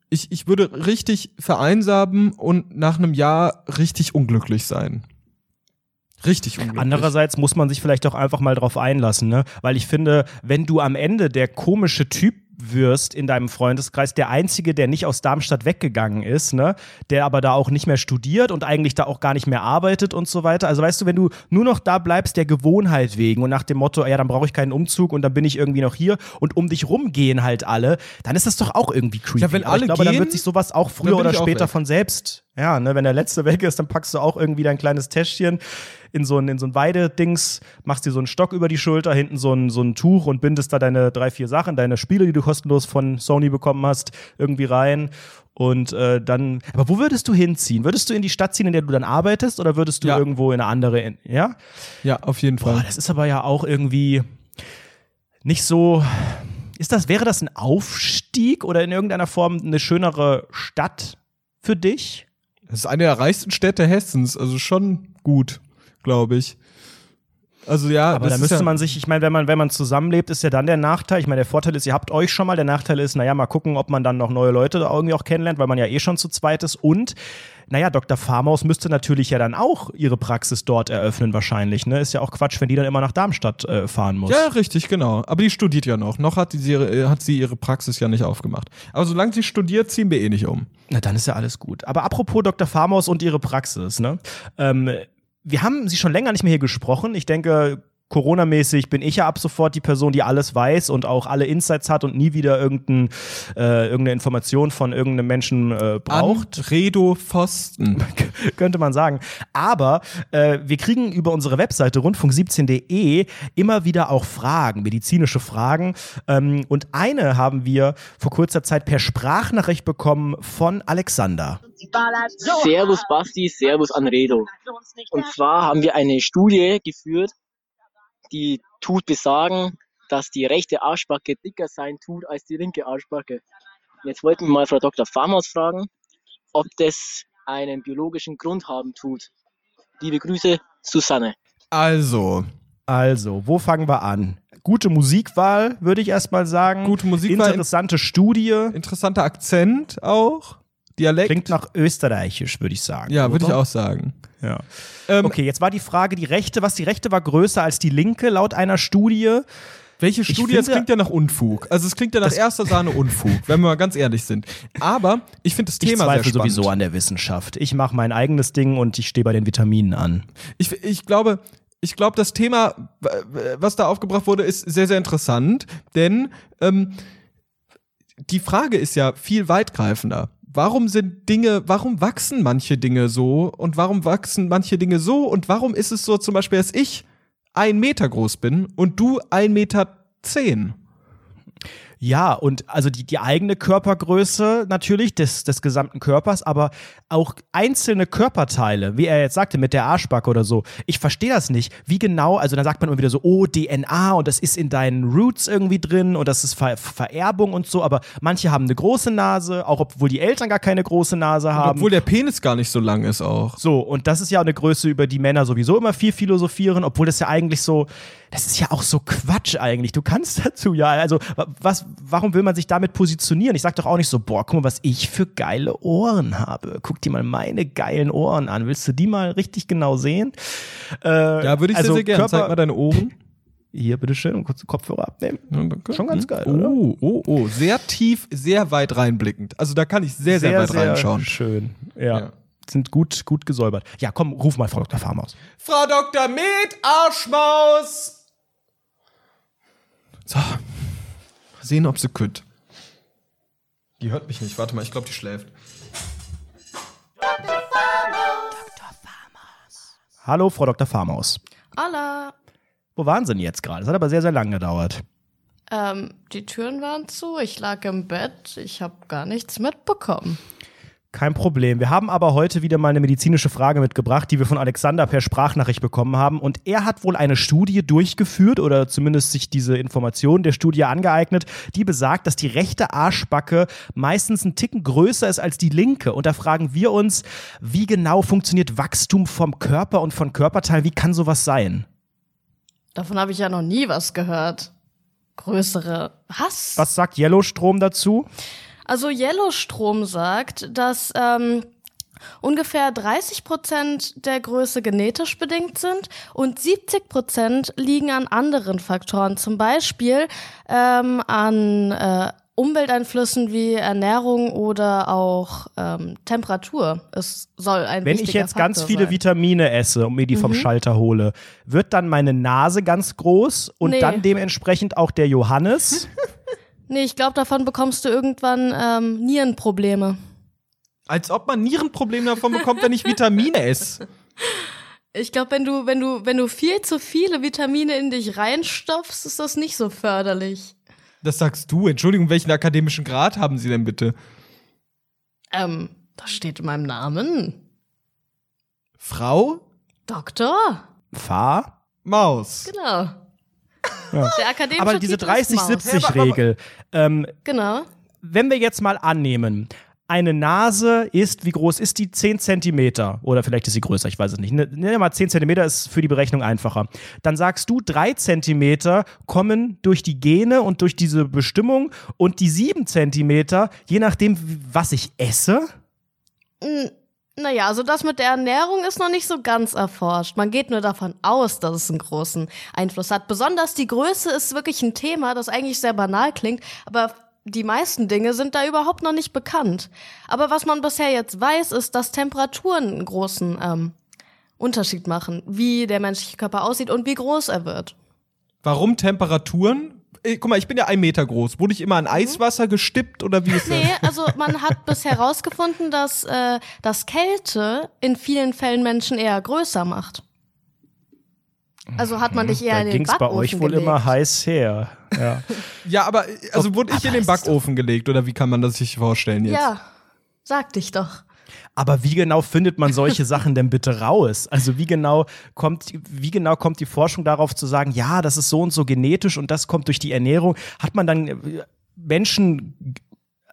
ich, ich würde richtig vereinsamen und nach einem Jahr richtig unglücklich sein. Richtig unglücklich. Andererseits muss man sich vielleicht auch einfach mal drauf einlassen, ne? Weil ich finde, wenn du am Ende der komische Typ wirst in deinem Freundeskreis, der einzige, der nicht aus Darmstadt weggegangen ist, ne, der aber da auch nicht mehr studiert und eigentlich da auch gar nicht mehr arbeitet und so weiter. Also weißt du, wenn du nur noch da bleibst der Gewohnheit wegen und nach dem Motto, ja, dann brauche ich keinen Umzug und dann bin ich irgendwie noch hier und um dich rum gehen halt alle, dann ist das doch auch irgendwie creepy. Ja, wenn Aber alle ich glaube, dann gehen, wird sich sowas auch dann früher oder später von selbst. Ja, ne, wenn der letzte weg ist, dann packst du auch irgendwie dein kleines Täschchen in so ein, in so ein Weidedings, machst dir so einen Stock über die Schulter, hinten so ein, so ein Tuch und bindest da deine drei, vier Sachen, deine Spiele, die du kostenlos von Sony bekommen hast, irgendwie rein. Und äh, dann, aber wo würdest du hinziehen? Würdest du in die Stadt ziehen, in der du dann arbeitest, oder würdest du Ja. irgendwo in eine andere, in, ja? Ja, auf jeden Boah, Fall. das ist aber ja auch irgendwie nicht so. Ist das, wäre das ein Aufstieg oder in irgendeiner Form eine schönere Stadt für dich? Das ist eine der reichsten Städte Hessens, also schon gut, glaube ich. Also ja, Aber da müsste ja, man sich, ich meine, wenn man, wenn man zusammenlebt, ist ja dann der Nachteil. Ich meine, der Vorteil ist, ihr habt euch schon mal. Der Nachteil ist, naja, mal gucken, ob man dann noch neue Leute da irgendwie auch kennenlernt, weil man ja eh schon zu zweit ist. Und, naja, Dr. Farmaus müsste natürlich ja dann auch ihre Praxis dort eröffnen, wahrscheinlich. Ne? Ist ja auch Quatsch, wenn die dann immer nach Darmstadt äh, fahren muss. Ja, richtig, genau. Aber die studiert ja noch. Noch hat, die, sie- äh, hat sie ihre Praxis ja nicht aufgemacht. Aber solange sie studiert, ziehen wir eh nicht um. Na, dann ist ja alles gut. Aber apropos Dr. Farmaus und ihre Praxis, ne? Ähm, wir haben sie schon länger nicht mehr hier gesprochen. Ich denke, Corona-mäßig bin ich ja ab sofort die Person, die alles weiß und auch alle Insights hat und nie wieder irgendein, äh, irgendeine Information von irgendeinem Menschen äh, braucht. Anredo Pfosten. könnte man sagen. Aber äh, wir kriegen über unsere Webseite rundfunk17.de immer wieder auch Fragen, medizinische Fragen. Ähm, und eine haben wir vor kurzer Zeit per Sprachnachricht bekommen von Alexander. Servus Basti, Servus Anredo. Und zwar haben wir eine Studie geführt, die tut besagen, dass die rechte Arschbacke dicker sein tut als die linke Arschbacke. Und jetzt wollten wir mal Frau Dr. Farmaus fragen, ob das einen biologischen Grund haben tut. Liebe Grüße, Susanne. Also, Also, wo fangen wir an? Gute Musikwahl, würde ich erstmal sagen. Gute Musikwahl. Interessante Studie. interessanter Akzent auch. Dialekt. Klingt nach österreichisch, würde ich sagen. ja, würde ich auch sagen. Ja. Ähm, Okay, jetzt war die Frage, die rechte, was die rechte war größer als die linke, laut einer Studie. Welche Ich Studie? Das finde- klingt ja nach Unfug. Also es klingt ja nach Das- erster Sahne Unfug, wenn wir mal ganz ehrlich sind. Aber ich finde das Ich Thema sehr zweifle spannend. sowieso an der Wissenschaft. Ich mache mein eigenes Ding und ich stehe bei den Vitaminen an. Ich, ich glaube, ich glaube, das Thema, was da aufgebracht wurde, ist sehr, sehr interessant, denn ähm, die Frage ist ja viel weitgreifender. Warum sind Dinge, warum wachsen manche Dinge so und warum wachsen manche Dinge so und warum ist es so zum Beispiel, dass ich ein Meter groß bin und du ein Meter zehn? Ja, und also die, die eigene Körpergröße natürlich des, des gesamten Körpers, aber auch einzelne Körperteile, wie er jetzt sagte, mit der Arschbacke oder so. Ich verstehe das nicht. Wie genau, also dann sagt man immer wieder so, oh, DNA und das ist in deinen Roots irgendwie drin und das ist Ver Vererbung und so, aber manche haben eine große Nase, auch obwohl die Eltern gar keine große Nase haben. Obwohl der Penis gar nicht so lang ist auch. So, und das ist ja eine Größe, über die Männer sowieso immer viel philosophieren, obwohl das ja eigentlich so, das ist ja auch so Quatsch eigentlich. Du kannst dazu ja, also wa- was, warum will man sich damit positionieren? Ich sag doch auch nicht so, boah, guck mal, was ich für geile Ohren habe. Guck dir mal meine geilen Ohren an. Willst du die mal richtig genau sehen? Äh, Ja, würde ich also sehr, sehr gerne. Körper- Zeig mal deine Ohren. Hier, bitteschön, und kurz den Kopfhörer abnehmen. Ja. Schon ganz geil, oder? Oh, oh, oh. Sehr tief, sehr weit reinblickend. Also da kann ich sehr, sehr, weit reinschauen. schön. Ja. Ja. Sind gut, gut gesäubert. Ja, komm, ruf mal Frau Dr. Farmaus. Frau Dr. Med Arschmaus! So. Sehen, ob sie könnt. Die hört mich nicht. Warte mal, ich glaube, die schläft. Hallo, Frau Dr. Farmaus. Alla. Wo waren Sie denn jetzt gerade? Das hat aber sehr, sehr lange gedauert. Ähm, die Türen waren zu, ich lag im Bett, ich habe gar nichts mitbekommen. Kein Problem. Wir haben aber heute wieder mal eine medizinische Frage mitgebracht, die wir von Alexander per Sprachnachricht bekommen haben. Und er hat wohl eine Studie durchgeführt oder zumindest sich diese Information der Studie angeeignet, die besagt, dass die rechte Arschbacke meistens einen Ticken größer ist als die linke. Und da fragen wir uns, wie genau funktioniert Wachstum vom Körper und von Körperteilen? Wie kann sowas sein? Davon habe ich ja noch nie was gehört. Größere. Was? Was sagt Yellowstrom dazu? Also Yellowstrom sagt, dass ähm, ungefähr 30 Prozent der Größe genetisch bedingt sind und 70 Prozent liegen an anderen Faktoren, zum Beispiel ähm, an äh, Umwelteinflüssen wie Ernährung oder auch ähm, Temperatur. Es soll ein Wenn ich jetzt Faktor ganz viele sein. Vitamine esse und mir die vom Mhm. Schalter hole, wird dann meine Nase ganz groß und Nee. dann dementsprechend auch der Johannes? Nee, ich glaube, davon bekommst du irgendwann ähm, Nierenprobleme. Als ob man Nierenprobleme davon bekommt, wenn ich Vitamine esse. Ich glaube, wenn du, wenn du, wenn du viel zu viele Vitamine in dich reinstopfst, ist das nicht so förderlich. Das sagst du. Entschuldigung, welchen akademischen Grad haben Sie denn bitte? Ähm, das steht in meinem Namen. Frau Doktor. Fahr? Maus. Genau. Ja. Der akademische Aber diese Titel ist Maus. 30-70-Regel, ähm, Genau. wenn wir jetzt mal annehmen, eine Nase ist, wie groß ist die? 10 Zentimeter. Oder vielleicht ist sie größer, ich weiß es nicht. Ne- Nehmen wir mal 10 Zentimeter, ist für die Berechnung einfacher. Dann sagst du, 3 Zentimeter kommen durch die Gene und durch diese Bestimmung und die 7 Zentimeter, je nachdem, was ich esse. N- Naja, also das mit der Ernährung ist noch nicht so ganz erforscht. Man geht nur davon aus, dass es einen großen Einfluss hat. Besonders die Größe ist wirklich ein Thema, das eigentlich sehr banal klingt, aber die meisten Dinge sind da überhaupt noch nicht bekannt. Aber was man bisher jetzt weiß, ist, dass Temperaturen einen großen ähm, Unterschied machen, wie der menschliche Körper aussieht und wie groß er wird. Warum Temperaturen? Ey, guck mal, ich bin ja ein Meter groß. Wurde ich immer an Eiswasser gestippt oder wie ist das? Nee, also man hat bisher herausgefunden, dass, äh, dass Kälte in vielen Fällen Menschen eher größer macht. Also hat man dich eher Da in den ging es bei Backofen euch wohl gelegt. immer heiß her. Ja. Ja, aber äh, also wurde ich in den Backofen gelegt oder wie kann man das sich vorstellen jetzt? Ja, sag dich doch. Aber wie genau findet man solche Sachen denn bitte raus? Also wie genau kommt, wie genau kommt die Forschung darauf zu sagen, ja, das ist so und so genetisch und das kommt durch die Ernährung? Hat man dann äh, Menschen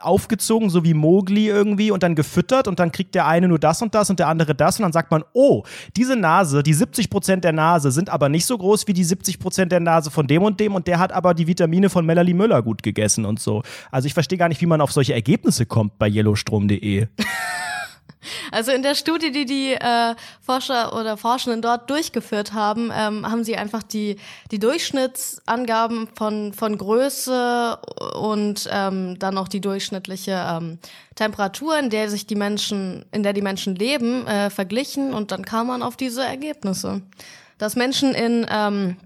aufgezogen, so wie Mowgli irgendwie und dann gefüttert und dann kriegt der eine nur das und das und der andere das und dann sagt man, oh, diese Nase, die 70 Prozent der Nase sind aber nicht so groß wie die 70 Prozent der Nase von dem und dem und der hat aber die Vitamine von Melanie Müller gut gegessen und so. Also ich verstehe gar nicht, wie man auf solche Ergebnisse kommt bei yellowstrom.de. Also in der Studie, die die äh, Forscher oder Forschenden dort durchgeführt haben, ähm, haben sie einfach die, die Durchschnittsangaben von, von Größe und ähm, dann auch die durchschnittliche ähm, Temperatur, in der sich die Menschen, in der die Menschen leben, äh, verglichen und dann kam man auf diese Ergebnisse. Dass Menschen in ähm,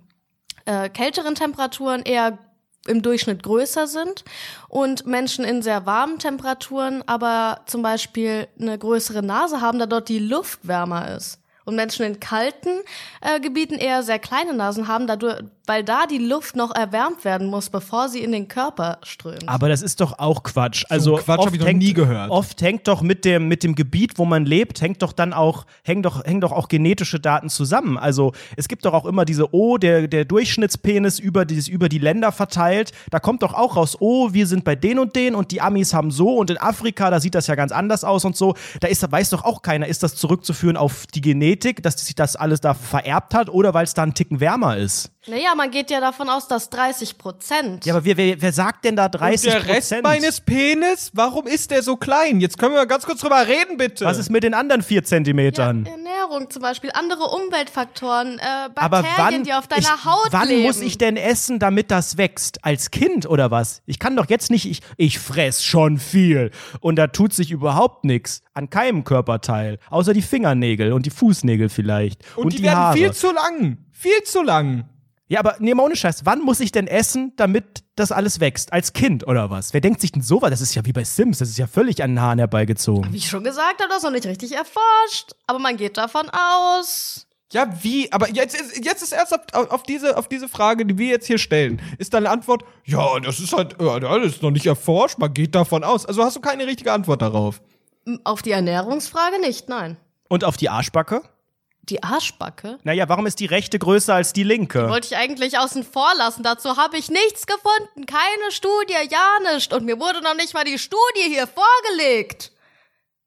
äh, kälteren Temperaturen eher im Durchschnitt größer sind und Menschen in sehr warmen Temperaturen aber zum Beispiel eine größere Nase haben, da dort die Luft wärmer ist. Und Menschen in kalten äh, Gebieten eher sehr kleine Nasen haben, dadurch, weil da die Luft noch erwärmt werden muss, bevor sie in den Körper strömt. Aber das ist doch auch Quatsch. Also Quatsch oft hab ich noch hängt, nie gehört. Oft hängt doch mit dem, mit dem Gebiet, wo man lebt, hängt doch dann auch, hängen doch, hängen doch auch genetische Daten zusammen. Also es gibt doch auch immer diese, oh, der, der Durchschnittspenis über, dieses, über die Länder verteilt. Da kommt doch auch raus, oh, wir sind bei den und den und die Amis haben so und in Afrika, da sieht das ja ganz anders aus und so. Da ist, weiß doch auch keiner, ist das zurückzuführen auf die Genetik, dass sich das alles da vererbt hat oder weil es da einen Ticken wärmer ist. Naja, man geht ja davon aus, dass 30 Prozent. Ja, aber wer, wer, wer sagt denn da 30 Und der Rest meines Penis, warum ist der so klein? Jetzt können wir mal ganz kurz drüber reden, bitte. Was ist mit den anderen vier Zentimetern? Ernährung zum Beispiel, andere Umweltfaktoren, äh, Aber Bakterien, wann, die auf deiner ich, Haut wann leben. muss ich denn essen, damit das wächst? Als Kind oder was? Ich kann doch jetzt nicht, ich, ich fress schon viel und da tut sich überhaupt nichts an keinem Körperteil, außer die Fingernägel und die Fußnägel vielleicht und, Und die, werden Haare. viel zu lang. Viel zu lang. Ja, aber nee, mal ohne Scheiß, wann muss ich denn essen, damit das alles wächst? Als Kind oder was? Wer denkt sich denn sowas? Das ist ja wie bei Sims, das ist ja völlig an den Haaren herbeigezogen. Wie ich schon gesagt habe, das ist noch nicht richtig erforscht. Aber man geht davon aus. Ja, wie? Aber jetzt ist, jetzt ist erst auf, auf, diese, auf diese Frage, die wir jetzt hier stellen, ist deine Antwort, ja, das ist halt, ja, das ist noch nicht erforscht, man geht davon aus. Also hast du keine richtige Antwort darauf. Auf die Ernährungsfrage nicht, nein. Und auf die Arschbacke? Die Arschbacke? Naja, warum ist die rechte größer als die linke? Wollte ich eigentlich außen vor lassen. Dazu habe ich nichts gefunden. Keine Studie, ja nicht. Und mir wurde noch nicht mal die Studie hier vorgelegt.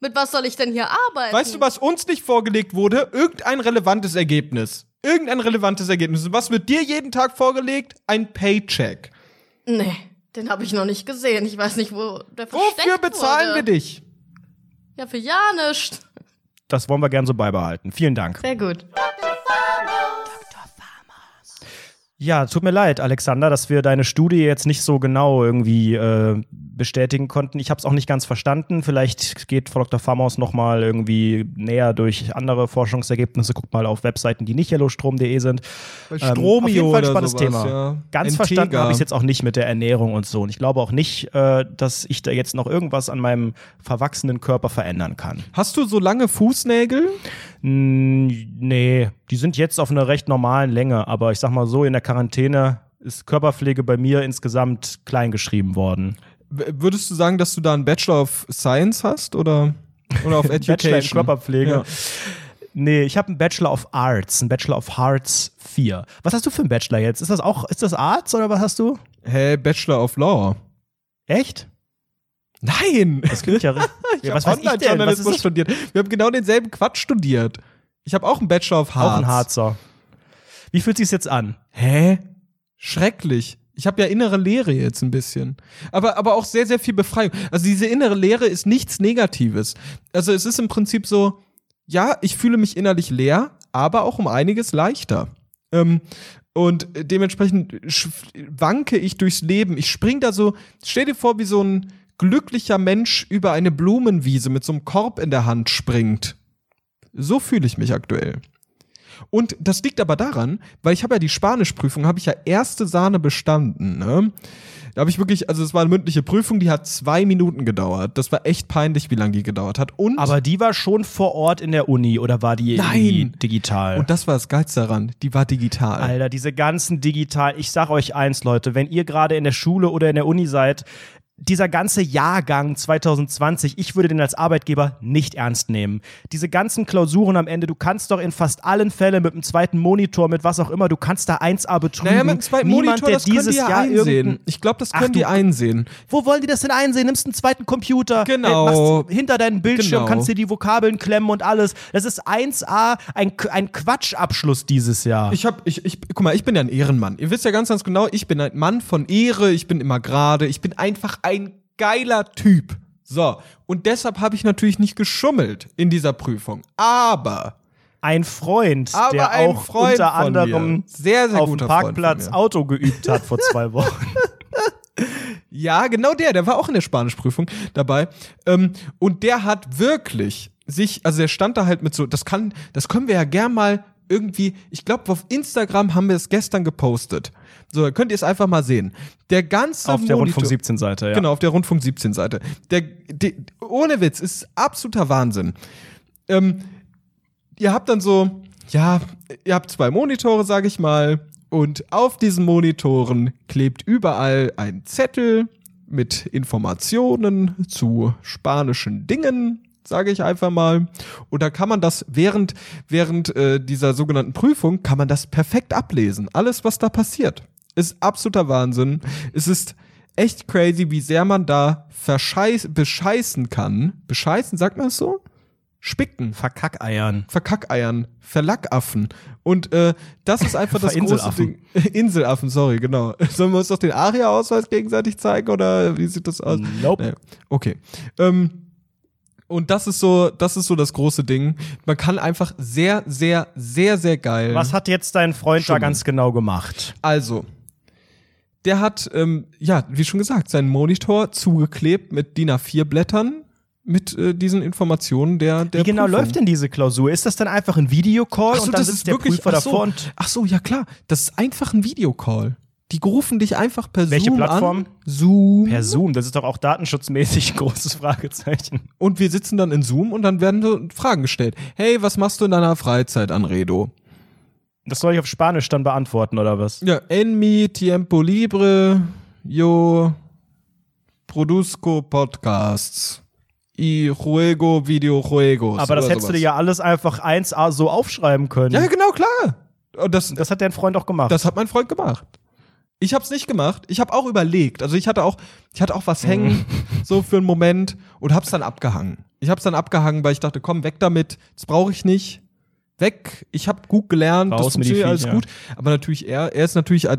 Mit was soll ich denn hier arbeiten? Weißt du, was uns nicht vorgelegt wurde? Irgendein relevantes Ergebnis. Irgendein relevantes Ergebnis. Und was wird dir jeden Tag vorgelegt? Ein Paycheck. Nee, den habe ich noch nicht gesehen. Ich weiß nicht, wo der Wofür bezahlen wurde. wir dich? Ja, für ja nicht. Das wollen wir gern so beibehalten. Vielen Dank. Sehr gut. Ja, tut mir leid, Alexander, dass wir deine Studie jetzt nicht so genau irgendwie äh, bestätigen konnten. Ich habe es auch nicht ganz verstanden. Vielleicht geht Frau Dr. Farmaus noch mal irgendwie näher durch andere Forschungsergebnisse. Guckt mal auf Webseiten, die nicht yellowstrom.de sind. Ähm, Stromio auf jeden Fall spannendes sowas, Thema. ja. Ganz Entega. verstanden habe ich es jetzt auch nicht mit der Ernährung und so. Und ich glaube auch nicht, äh, dass ich da jetzt noch irgendwas an meinem verwachsenen Körper verändern kann. Hast du so lange Fußnägel? Nee, die sind jetzt auf einer recht normalen Länge, aber ich sag mal so, in der Quarantäne ist Körperpflege bei mir insgesamt klein geschrieben worden. Würdest du sagen, dass du da einen Bachelor of Science hast oder, oder auf Education? Bachelor in Körperpflege. Ja. Nee, ich habe einen Bachelor of Arts, einen Bachelor of Hearts 4. Was hast du für einen Bachelor jetzt? Ist das auch, ist das Arts oder was hast du? Hä, Bachelor of Law? Echt? Nein! Das klingt ja richtig. Ich ja, was? Was Online-Journalismus studiert. Wir haben genau denselben Quatsch studiert. Ich habe auch einen Bachelor of Harz. Auch ein Harzer. Wie fühlt sich's jetzt an? Hä? Schrecklich. Ich habe ja innere Leere jetzt ein bisschen. Aber, aber auch sehr, sehr viel Befreiung. Also diese innere Leere ist nichts Negatives. Also es ist im Prinzip so, ja, ich fühle mich innerlich leer, aber auch um einiges leichter. Ähm, und dementsprechend wanke ich durchs Leben. Ich spring da so, stell dir vor, wie so ein glücklicher Mensch über eine Blumenwiese mit so einem Korb in der Hand springt. So fühle ich mich aktuell. Und das liegt aber daran, weil ich habe ja die Spanischprüfung, habe ich ja erste Sahne bestanden. Ne? Da habe ich wirklich, also es war eine mündliche Prüfung, die hat zwei Minuten gedauert. Das war echt peinlich, wie lange die gedauert hat. Und, Aber die war schon vor Ort in der Uni oder war die Nein. digital? und das war das Geilste daran, die war digital. Alter, diese ganzen digital. Ich sag euch eins, Leute, wenn ihr gerade in der Schule oder in der Uni seid, dieser ganze Jahrgang 2020, ich würde den als Arbeitgeber nicht ernst nehmen. Diese ganzen Klausuren am Ende, du kannst doch in fast allen Fällen mit einem zweiten Monitor, mit was auch immer, du kannst da 1A betrügen. naja, mit dem zweiten Niemand, Monitor, der dieses die ja Jahr einsehen. Ich glaube, das Ach, können die du- einsehen. wo wollen die das denn einsehen? Nimmst einen zweiten Computer, Genau. äh, hinter deinen Bildschirm, Genau. kannst dir die Vokabeln klemmen und alles. Das ist 1A, ein, ein Quatschabschluss dieses Jahr. Ich hab, ich, ich, guck mal, ich bin ja ein Ehrenmann. Ihr wisst ja ganz, ganz genau, ich bin ein Mann von Ehre, ich bin immer gerade, ich bin einfach ein geiler Typ. So, und deshalb habe ich natürlich nicht geschummelt in dieser Prüfung. Aber ein Freund, Aber der ein auch Freund unter anderem. Sehr, sehr auf dem Parkplatz. Auto geübt hat vor zwei Wochen. Ja, genau der, der war auch in der Spanischprüfung dabei. Ähm, und der hat wirklich sich, also der stand da halt mit so, das kann, das können wir ja gern mal irgendwie, ich glaube, auf Instagram haben wir es gestern gepostet. So, da könnt ihr es einfach mal sehen. Der ganze auf der Monitor- Rundfunk 17 Seite, ja. Genau, auf der Rundfunk 17 Seite. Der, der, ohne Witz, ist absoluter Wahnsinn. Ähm, ihr habt dann so, ja, ihr habt zwei Monitore, sage ich mal, und auf diesen Monitoren klebt überall ein Zettel mit Informationen zu spanischen Dingen, sage ich einfach mal. Und da kann man das während, während äh, dieser sogenannten Prüfung, kann man das perfekt ablesen. Alles, was da passiert. Ist absoluter Wahnsinn. Es ist echt crazy, wie sehr man da verscheiß bescheißen kann. Bescheißen, sagt man es so? Spicken. Verkackeiern. Verkackeiern, Verlackaffen. Und äh, das ist einfach das große. Ding. Inselaffen, sorry, genau. Sollen wir uns doch den ARIA-Ausweis gegenseitig zeigen oder wie sieht das aus? Nope. Nee. Okay. Ähm, und das ist so, das ist so das große Ding. Man kann einfach sehr, sehr, sehr, sehr geil. Was hat jetzt dein Freund da Schummeln. ganz genau gemacht? Also, der hat, ähm, ja, wie schon gesagt, seinen Monitor zugeklebt mit DIN A4-Blättern mit äh, diesen Informationen der, der Wie genau Prüfung. läuft denn diese Klausur? Ist das dann einfach ein Videocall so, und dann das sitzt ist der wirklich, Prüfer ach so, davor und ach so, ja klar, das ist einfach ein Videocall. Die rufen dich einfach per Welche Zoom Plattform? an. Zoom. per Zoom, das ist doch auch datenschutzmäßig ein großes Fragezeichen. Und wir sitzen dann in Zoom und dann werden so Fragen gestellt. Hey, was machst du in deiner Freizeit, Anredo? Das soll ich auf Spanisch dann beantworten oder was? Ja, en mi tiempo libre yo produzco podcasts. y juego videojuegos. Aber das hättest du sowas. dir ja alles einfach 1a so aufschreiben können. Ja, genau, klar. Und das, Das hat dein Freund auch gemacht. das hat mein Freund gemacht. Ich hab's nicht gemacht. Ich habe auch überlegt. Also ich hatte auch, ich hatte auch was hängen, so für einen Moment und hab's dann abgehangen. Ich hab's dann abgehangen, weil ich dachte, komm, weg damit. Das brauche ich nicht. Weg. Ich habe gut gelernt. Raus das funktioniert alles gut. Aber natürlich er, er ist natürlich a-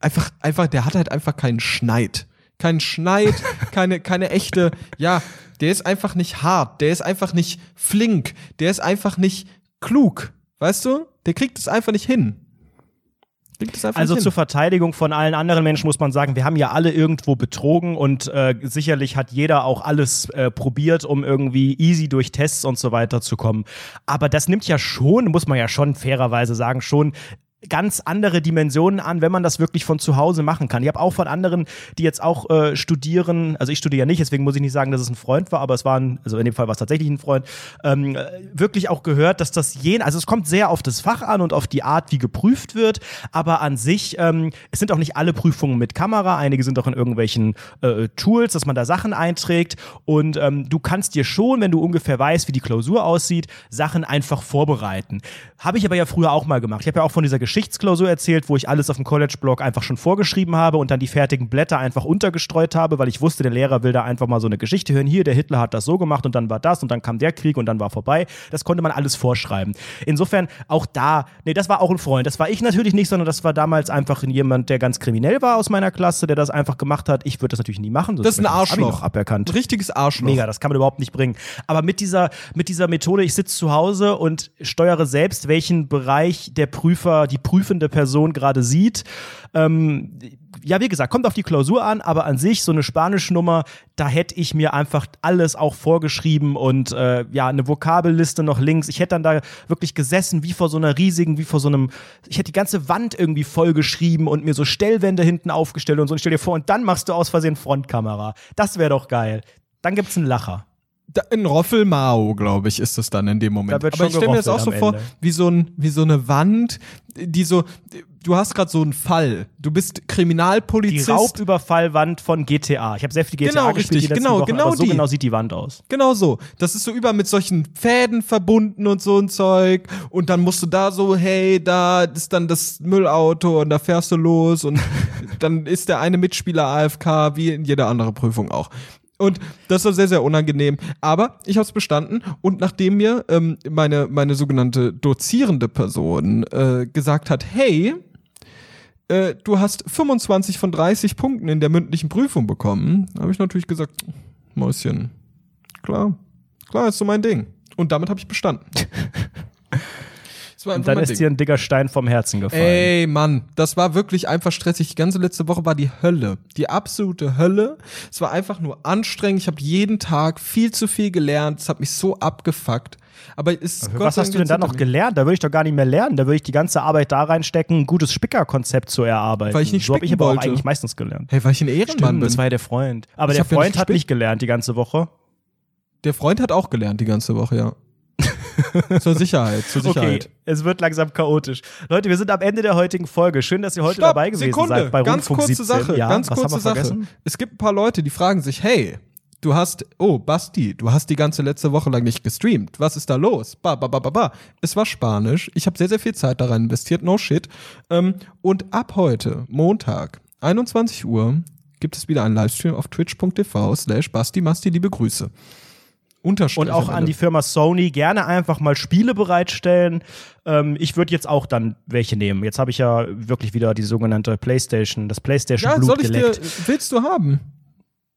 einfach, einfach, der hat halt einfach keinen Schneid. Keinen Schneid, keine, keine echte, ja, der ist einfach nicht hart, der ist einfach nicht flink, der ist einfach nicht klug. Weißt du? Der kriegt es einfach nicht hin. Also zur. Verteidigung von allen anderen Menschen muss man sagen, wir haben ja alle irgendwo betrogen und äh, sicherlich hat jeder auch alles äh, probiert, um irgendwie easy durch Tests und so weiter zu kommen. Aber das nimmt ja schon, muss man ja schon fairerweise sagen, schon ganz andere Dimensionen an, wenn man das wirklich von zu Hause machen kann. Ich habe auch von anderen, die jetzt auch äh, studieren, also ich studiere ja nicht, deswegen muss ich nicht sagen, dass es ein Freund war, aber es war ein, also in dem Fall war es tatsächlich ein Freund, ähm, äh, wirklich auch gehört, dass das jeden, also es kommt sehr auf das Fach an und auf die Art, wie geprüft wird, aber an sich, ähm, es sind auch nicht alle Prüfungen mit Kamera, einige sind auch in irgendwelchen äh, Tools, dass man da Sachen einträgt und ähm, du kannst dir schon, wenn du ungefähr weißt, wie die Klausur aussieht, Sachen einfach vorbereiten. Habe ich aber ja früher auch mal gemacht. Ich habe ja auch von dieser Geschichtsklausur erzählt, wo ich alles auf dem College-Blog einfach schon vorgeschrieben habe und dann die fertigen Blätter einfach untergestreut habe, weil ich wusste, der Lehrer will da einfach mal so eine Geschichte hören. Hier, der Hitler hat das so gemacht und dann war das und dann kam der Krieg und dann war vorbei. Das konnte man alles vorschreiben. Insofern auch da, nee, das war auch ein Freund. Das war ich natürlich nicht, sondern das war damals einfach jemand, der ganz kriminell war aus meiner Klasse, der das einfach gemacht hat. Ich würde das natürlich nie machen. Das ist ein Arschloch. aberkannt. Ein richtiges Arschloch. Mega, das kann man überhaupt nicht bringen. Aber mit dieser, mit dieser Methode, ich sitze zu Hause und steuere selbst, welchen Bereich der Prüfer, die prüfende Person gerade sieht. Ähm, ja, wie gesagt, kommt auf die Klausur an, aber an sich so eine Spanischnummer, da hätte ich mir einfach alles auch vorgeschrieben und äh, ja, eine Vokabelliste noch links. Ich hätte dann da wirklich gesessen, wie vor so einer riesigen, wie vor so einem, ich hätte die ganze Wand irgendwie vollgeschrieben und mir so Stellwände hinten aufgestellt und so. Und stell dir vor, und dann machst du aus Versehen Frontkamera. Das wäre doch geil. Dann gibt's einen Lacher. In Roffelmao, glaube ich, ist es dann in dem Moment. Da Aber ich stelle mir das auch so vor, Ende. wie so, ein, wie so eine Wand, die so, du hast gerade so einen Fall. Du bist Die Kriminalpolizist. Raubüberfallwand von GTA. Ich habe sehr viel GTA Genau, gespielt richtig, die genau, Wochen, genau aber so die. genau sieht die Wand aus. Genau so. Das ist so über mit solchen Fäden verbunden und so ein Zeug. Und dann musst du da so, hey, da ist dann das Müllauto und da fährst du los und dann ist der eine Mitspieler AFK, wie in jeder andere Prüfung auch. Und das war sehr, sehr unangenehm. Aber ich habe es bestanden und nachdem mir ähm, meine, meine sogenannte dozierende Person äh, gesagt hat, hey, äh, du hast 25 von 30 Punkten in der mündlichen Prüfung bekommen, habe ich natürlich gesagt, Mäuschen, klar, klar, ist so mein Ding. Und damit habe ich bestanden. War Und dann ist Ding. dir ein dicker Stein vom Herzen gefallen. Ey, Mann, das war wirklich einfach stressig. Die ganze letzte Woche war die Hölle. Die absolute Hölle. Es war einfach nur anstrengend. Ich habe jeden Tag viel zu viel gelernt. Es hat mich so abgefuckt. Aber ist Gott was hast du denn dann jetzt noch gelernt? Da würde ich doch gar nicht mehr lernen. Da würde ich die ganze Arbeit da reinstecken, ein gutes Spickerkonzept zu erarbeiten. Weil ich nicht so habe ich aber auch eigentlich meistens gelernt. Hey, weil ich ein Ehrenmann Stimmt, das bin. war ja der Freund. Aber Ich der hab ja nicht Freund hat nicht gelernt die ganze Woche. Der Freund hat auch gelernt die ganze Woche, ja. zur Sicherheit, zur Sicherheit. Okay, es wird langsam chaotisch. Leute, wir sind am Ende der heutigen Folge. Schön, dass ihr heute Stopp, dabei gewesen Sekunde, seid bei ganz Rundfunk kurze 17. Sache, Ja, ganz kurze Sache. Es gibt ein paar Leute, die fragen sich, hey, du hast, oh, Basti, du hast die ganze letzte Woche lang nicht gestreamt. Was ist da los? Ba, ba, ba, ba, ba. Es war Spanisch. Ich habe sehr, sehr viel Zeit da rein investiert. No shit. Ähm, und ab heute, Montag, 21 Uhr, gibt es wieder einen Livestream auf twitch.tv slash Basti Masti, liebe Grüße. Unterstrich Und auch an die. Firma Sony gerne einfach mal Spiele bereitstellen. Ähm, ich würde jetzt auch dann welche nehmen. Jetzt habe ich ja wirklich wieder die sogenannte PlayStation, das PlayStation Ja, Blut soll ich dir, geleckt. willst du haben?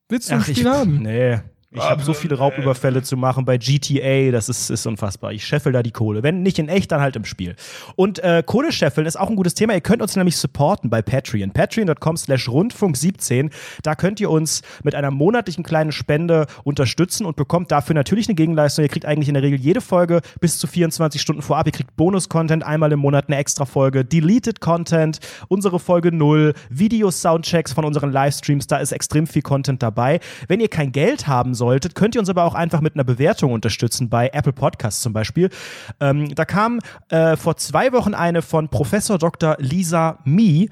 Willst du ein Ach, ich, Spiel haben? Nee. Ich habe so viele Raubüberfälle zu machen bei GTA, das ist, ist unfassbar. Ich scheffel da die Kohle. Wenn nicht in echt, dann halt im Spiel. Und äh, Kohle scheffeln ist auch ein gutes Thema. Ihr könnt uns nämlich supporten bei Patreon. Patreon.com slash Rundfunk17. Da könnt ihr uns mit einer monatlichen kleinen Spende unterstützen und bekommt dafür natürlich eine Gegenleistung. Ihr kriegt eigentlich in der Regel jede Folge bis zu 24 Stunden vorab. Ihr kriegt Bonus-Content, einmal im Monat eine extra Folge, Deleted Content, unsere Folge 0, Video-Soundchecks von unseren Livestreams. Da ist extrem viel Content dabei. Wenn ihr kein Geld haben solltet, könnt ihr uns aber auch einfach mit einer Bewertung unterstützen, bei Apple Podcasts zum Beispiel. Ähm, da kam äh, vor zwei Wochen eine von Professor Dr. Lisa Mee.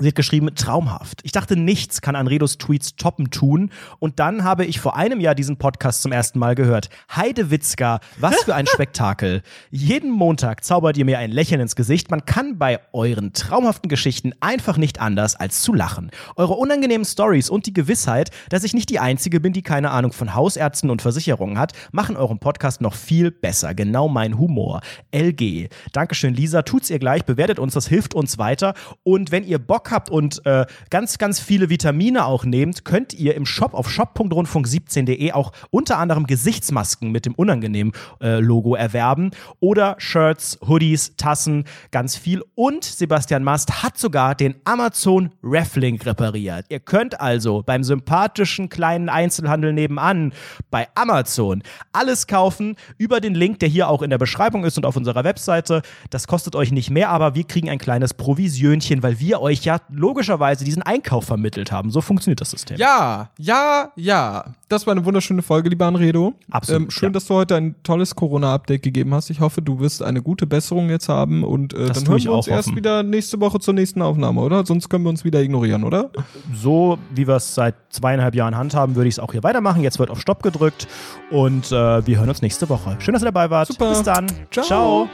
Sie hat geschrieben, traumhaft. Ich dachte, nichts kann Anredos Tweets toppen tun. Und dann habe ich vor einem Jahr diesen Podcast zum ersten Mal gehört. Heide Witzka, was für ein Spektakel. Jeden Montag zaubert ihr mir ein Lächeln ins Gesicht. Man kann bei euren traumhaften Geschichten einfach nicht anders als zu lachen. Eure unangenehmen Stories und die Gewissheit, dass ich nicht die Einzige bin, die keine Ahnung von Hausärzten und Versicherungen hat, machen euren Podcast noch viel besser. Genau mein Humor. LG. Dankeschön, Lisa. Tut's ihr gleich. Bewertet uns. Das hilft uns weiter. Und wenn ihr Bock habt und äh, ganz, ganz viele Vitamine auch nehmt, könnt ihr im Shop auf shop.rundfunk17.de auch unter anderem Gesichtsmasken mit dem unangenehmen äh, Logo erwerben oder Shirts, Hoodies, Tassen, ganz viel. Und Sebastian Mast hat sogar den Amazon Raffling repariert. Ihr könnt also beim sympathischen kleinen Einzelhandel nebenan bei Amazon alles kaufen über den Link, der hier auch in der Beschreibung ist und auf unserer Webseite. Das kostet euch nicht mehr, aber wir kriegen ein kleines Provisionchen, weil wir euch ja logischerweise diesen Einkauf vermittelt haben. So funktioniert das System. Ja, ja, ja. Das war eine wunderschöne Folge, lieber Anredo. Absolut, Ähm, schön, ja. dass du heute ein tolles Corona-Update gegeben hast. Ich hoffe, du wirst eine gute Besserung jetzt haben und äh, dann hören ich wir uns erst wieder nächste Woche zur nächsten Aufnahme, oder? Sonst können wir uns wieder ignorieren, oder? So wie wir es seit zweieinhalb Jahren handhaben, würde ich es auch hier weitermachen. Jetzt wird auf Stopp gedrückt und äh, wir hören uns nächste Woche. Schön, dass ihr dabei wart. Super. Bis dann. Ciao. Ciao.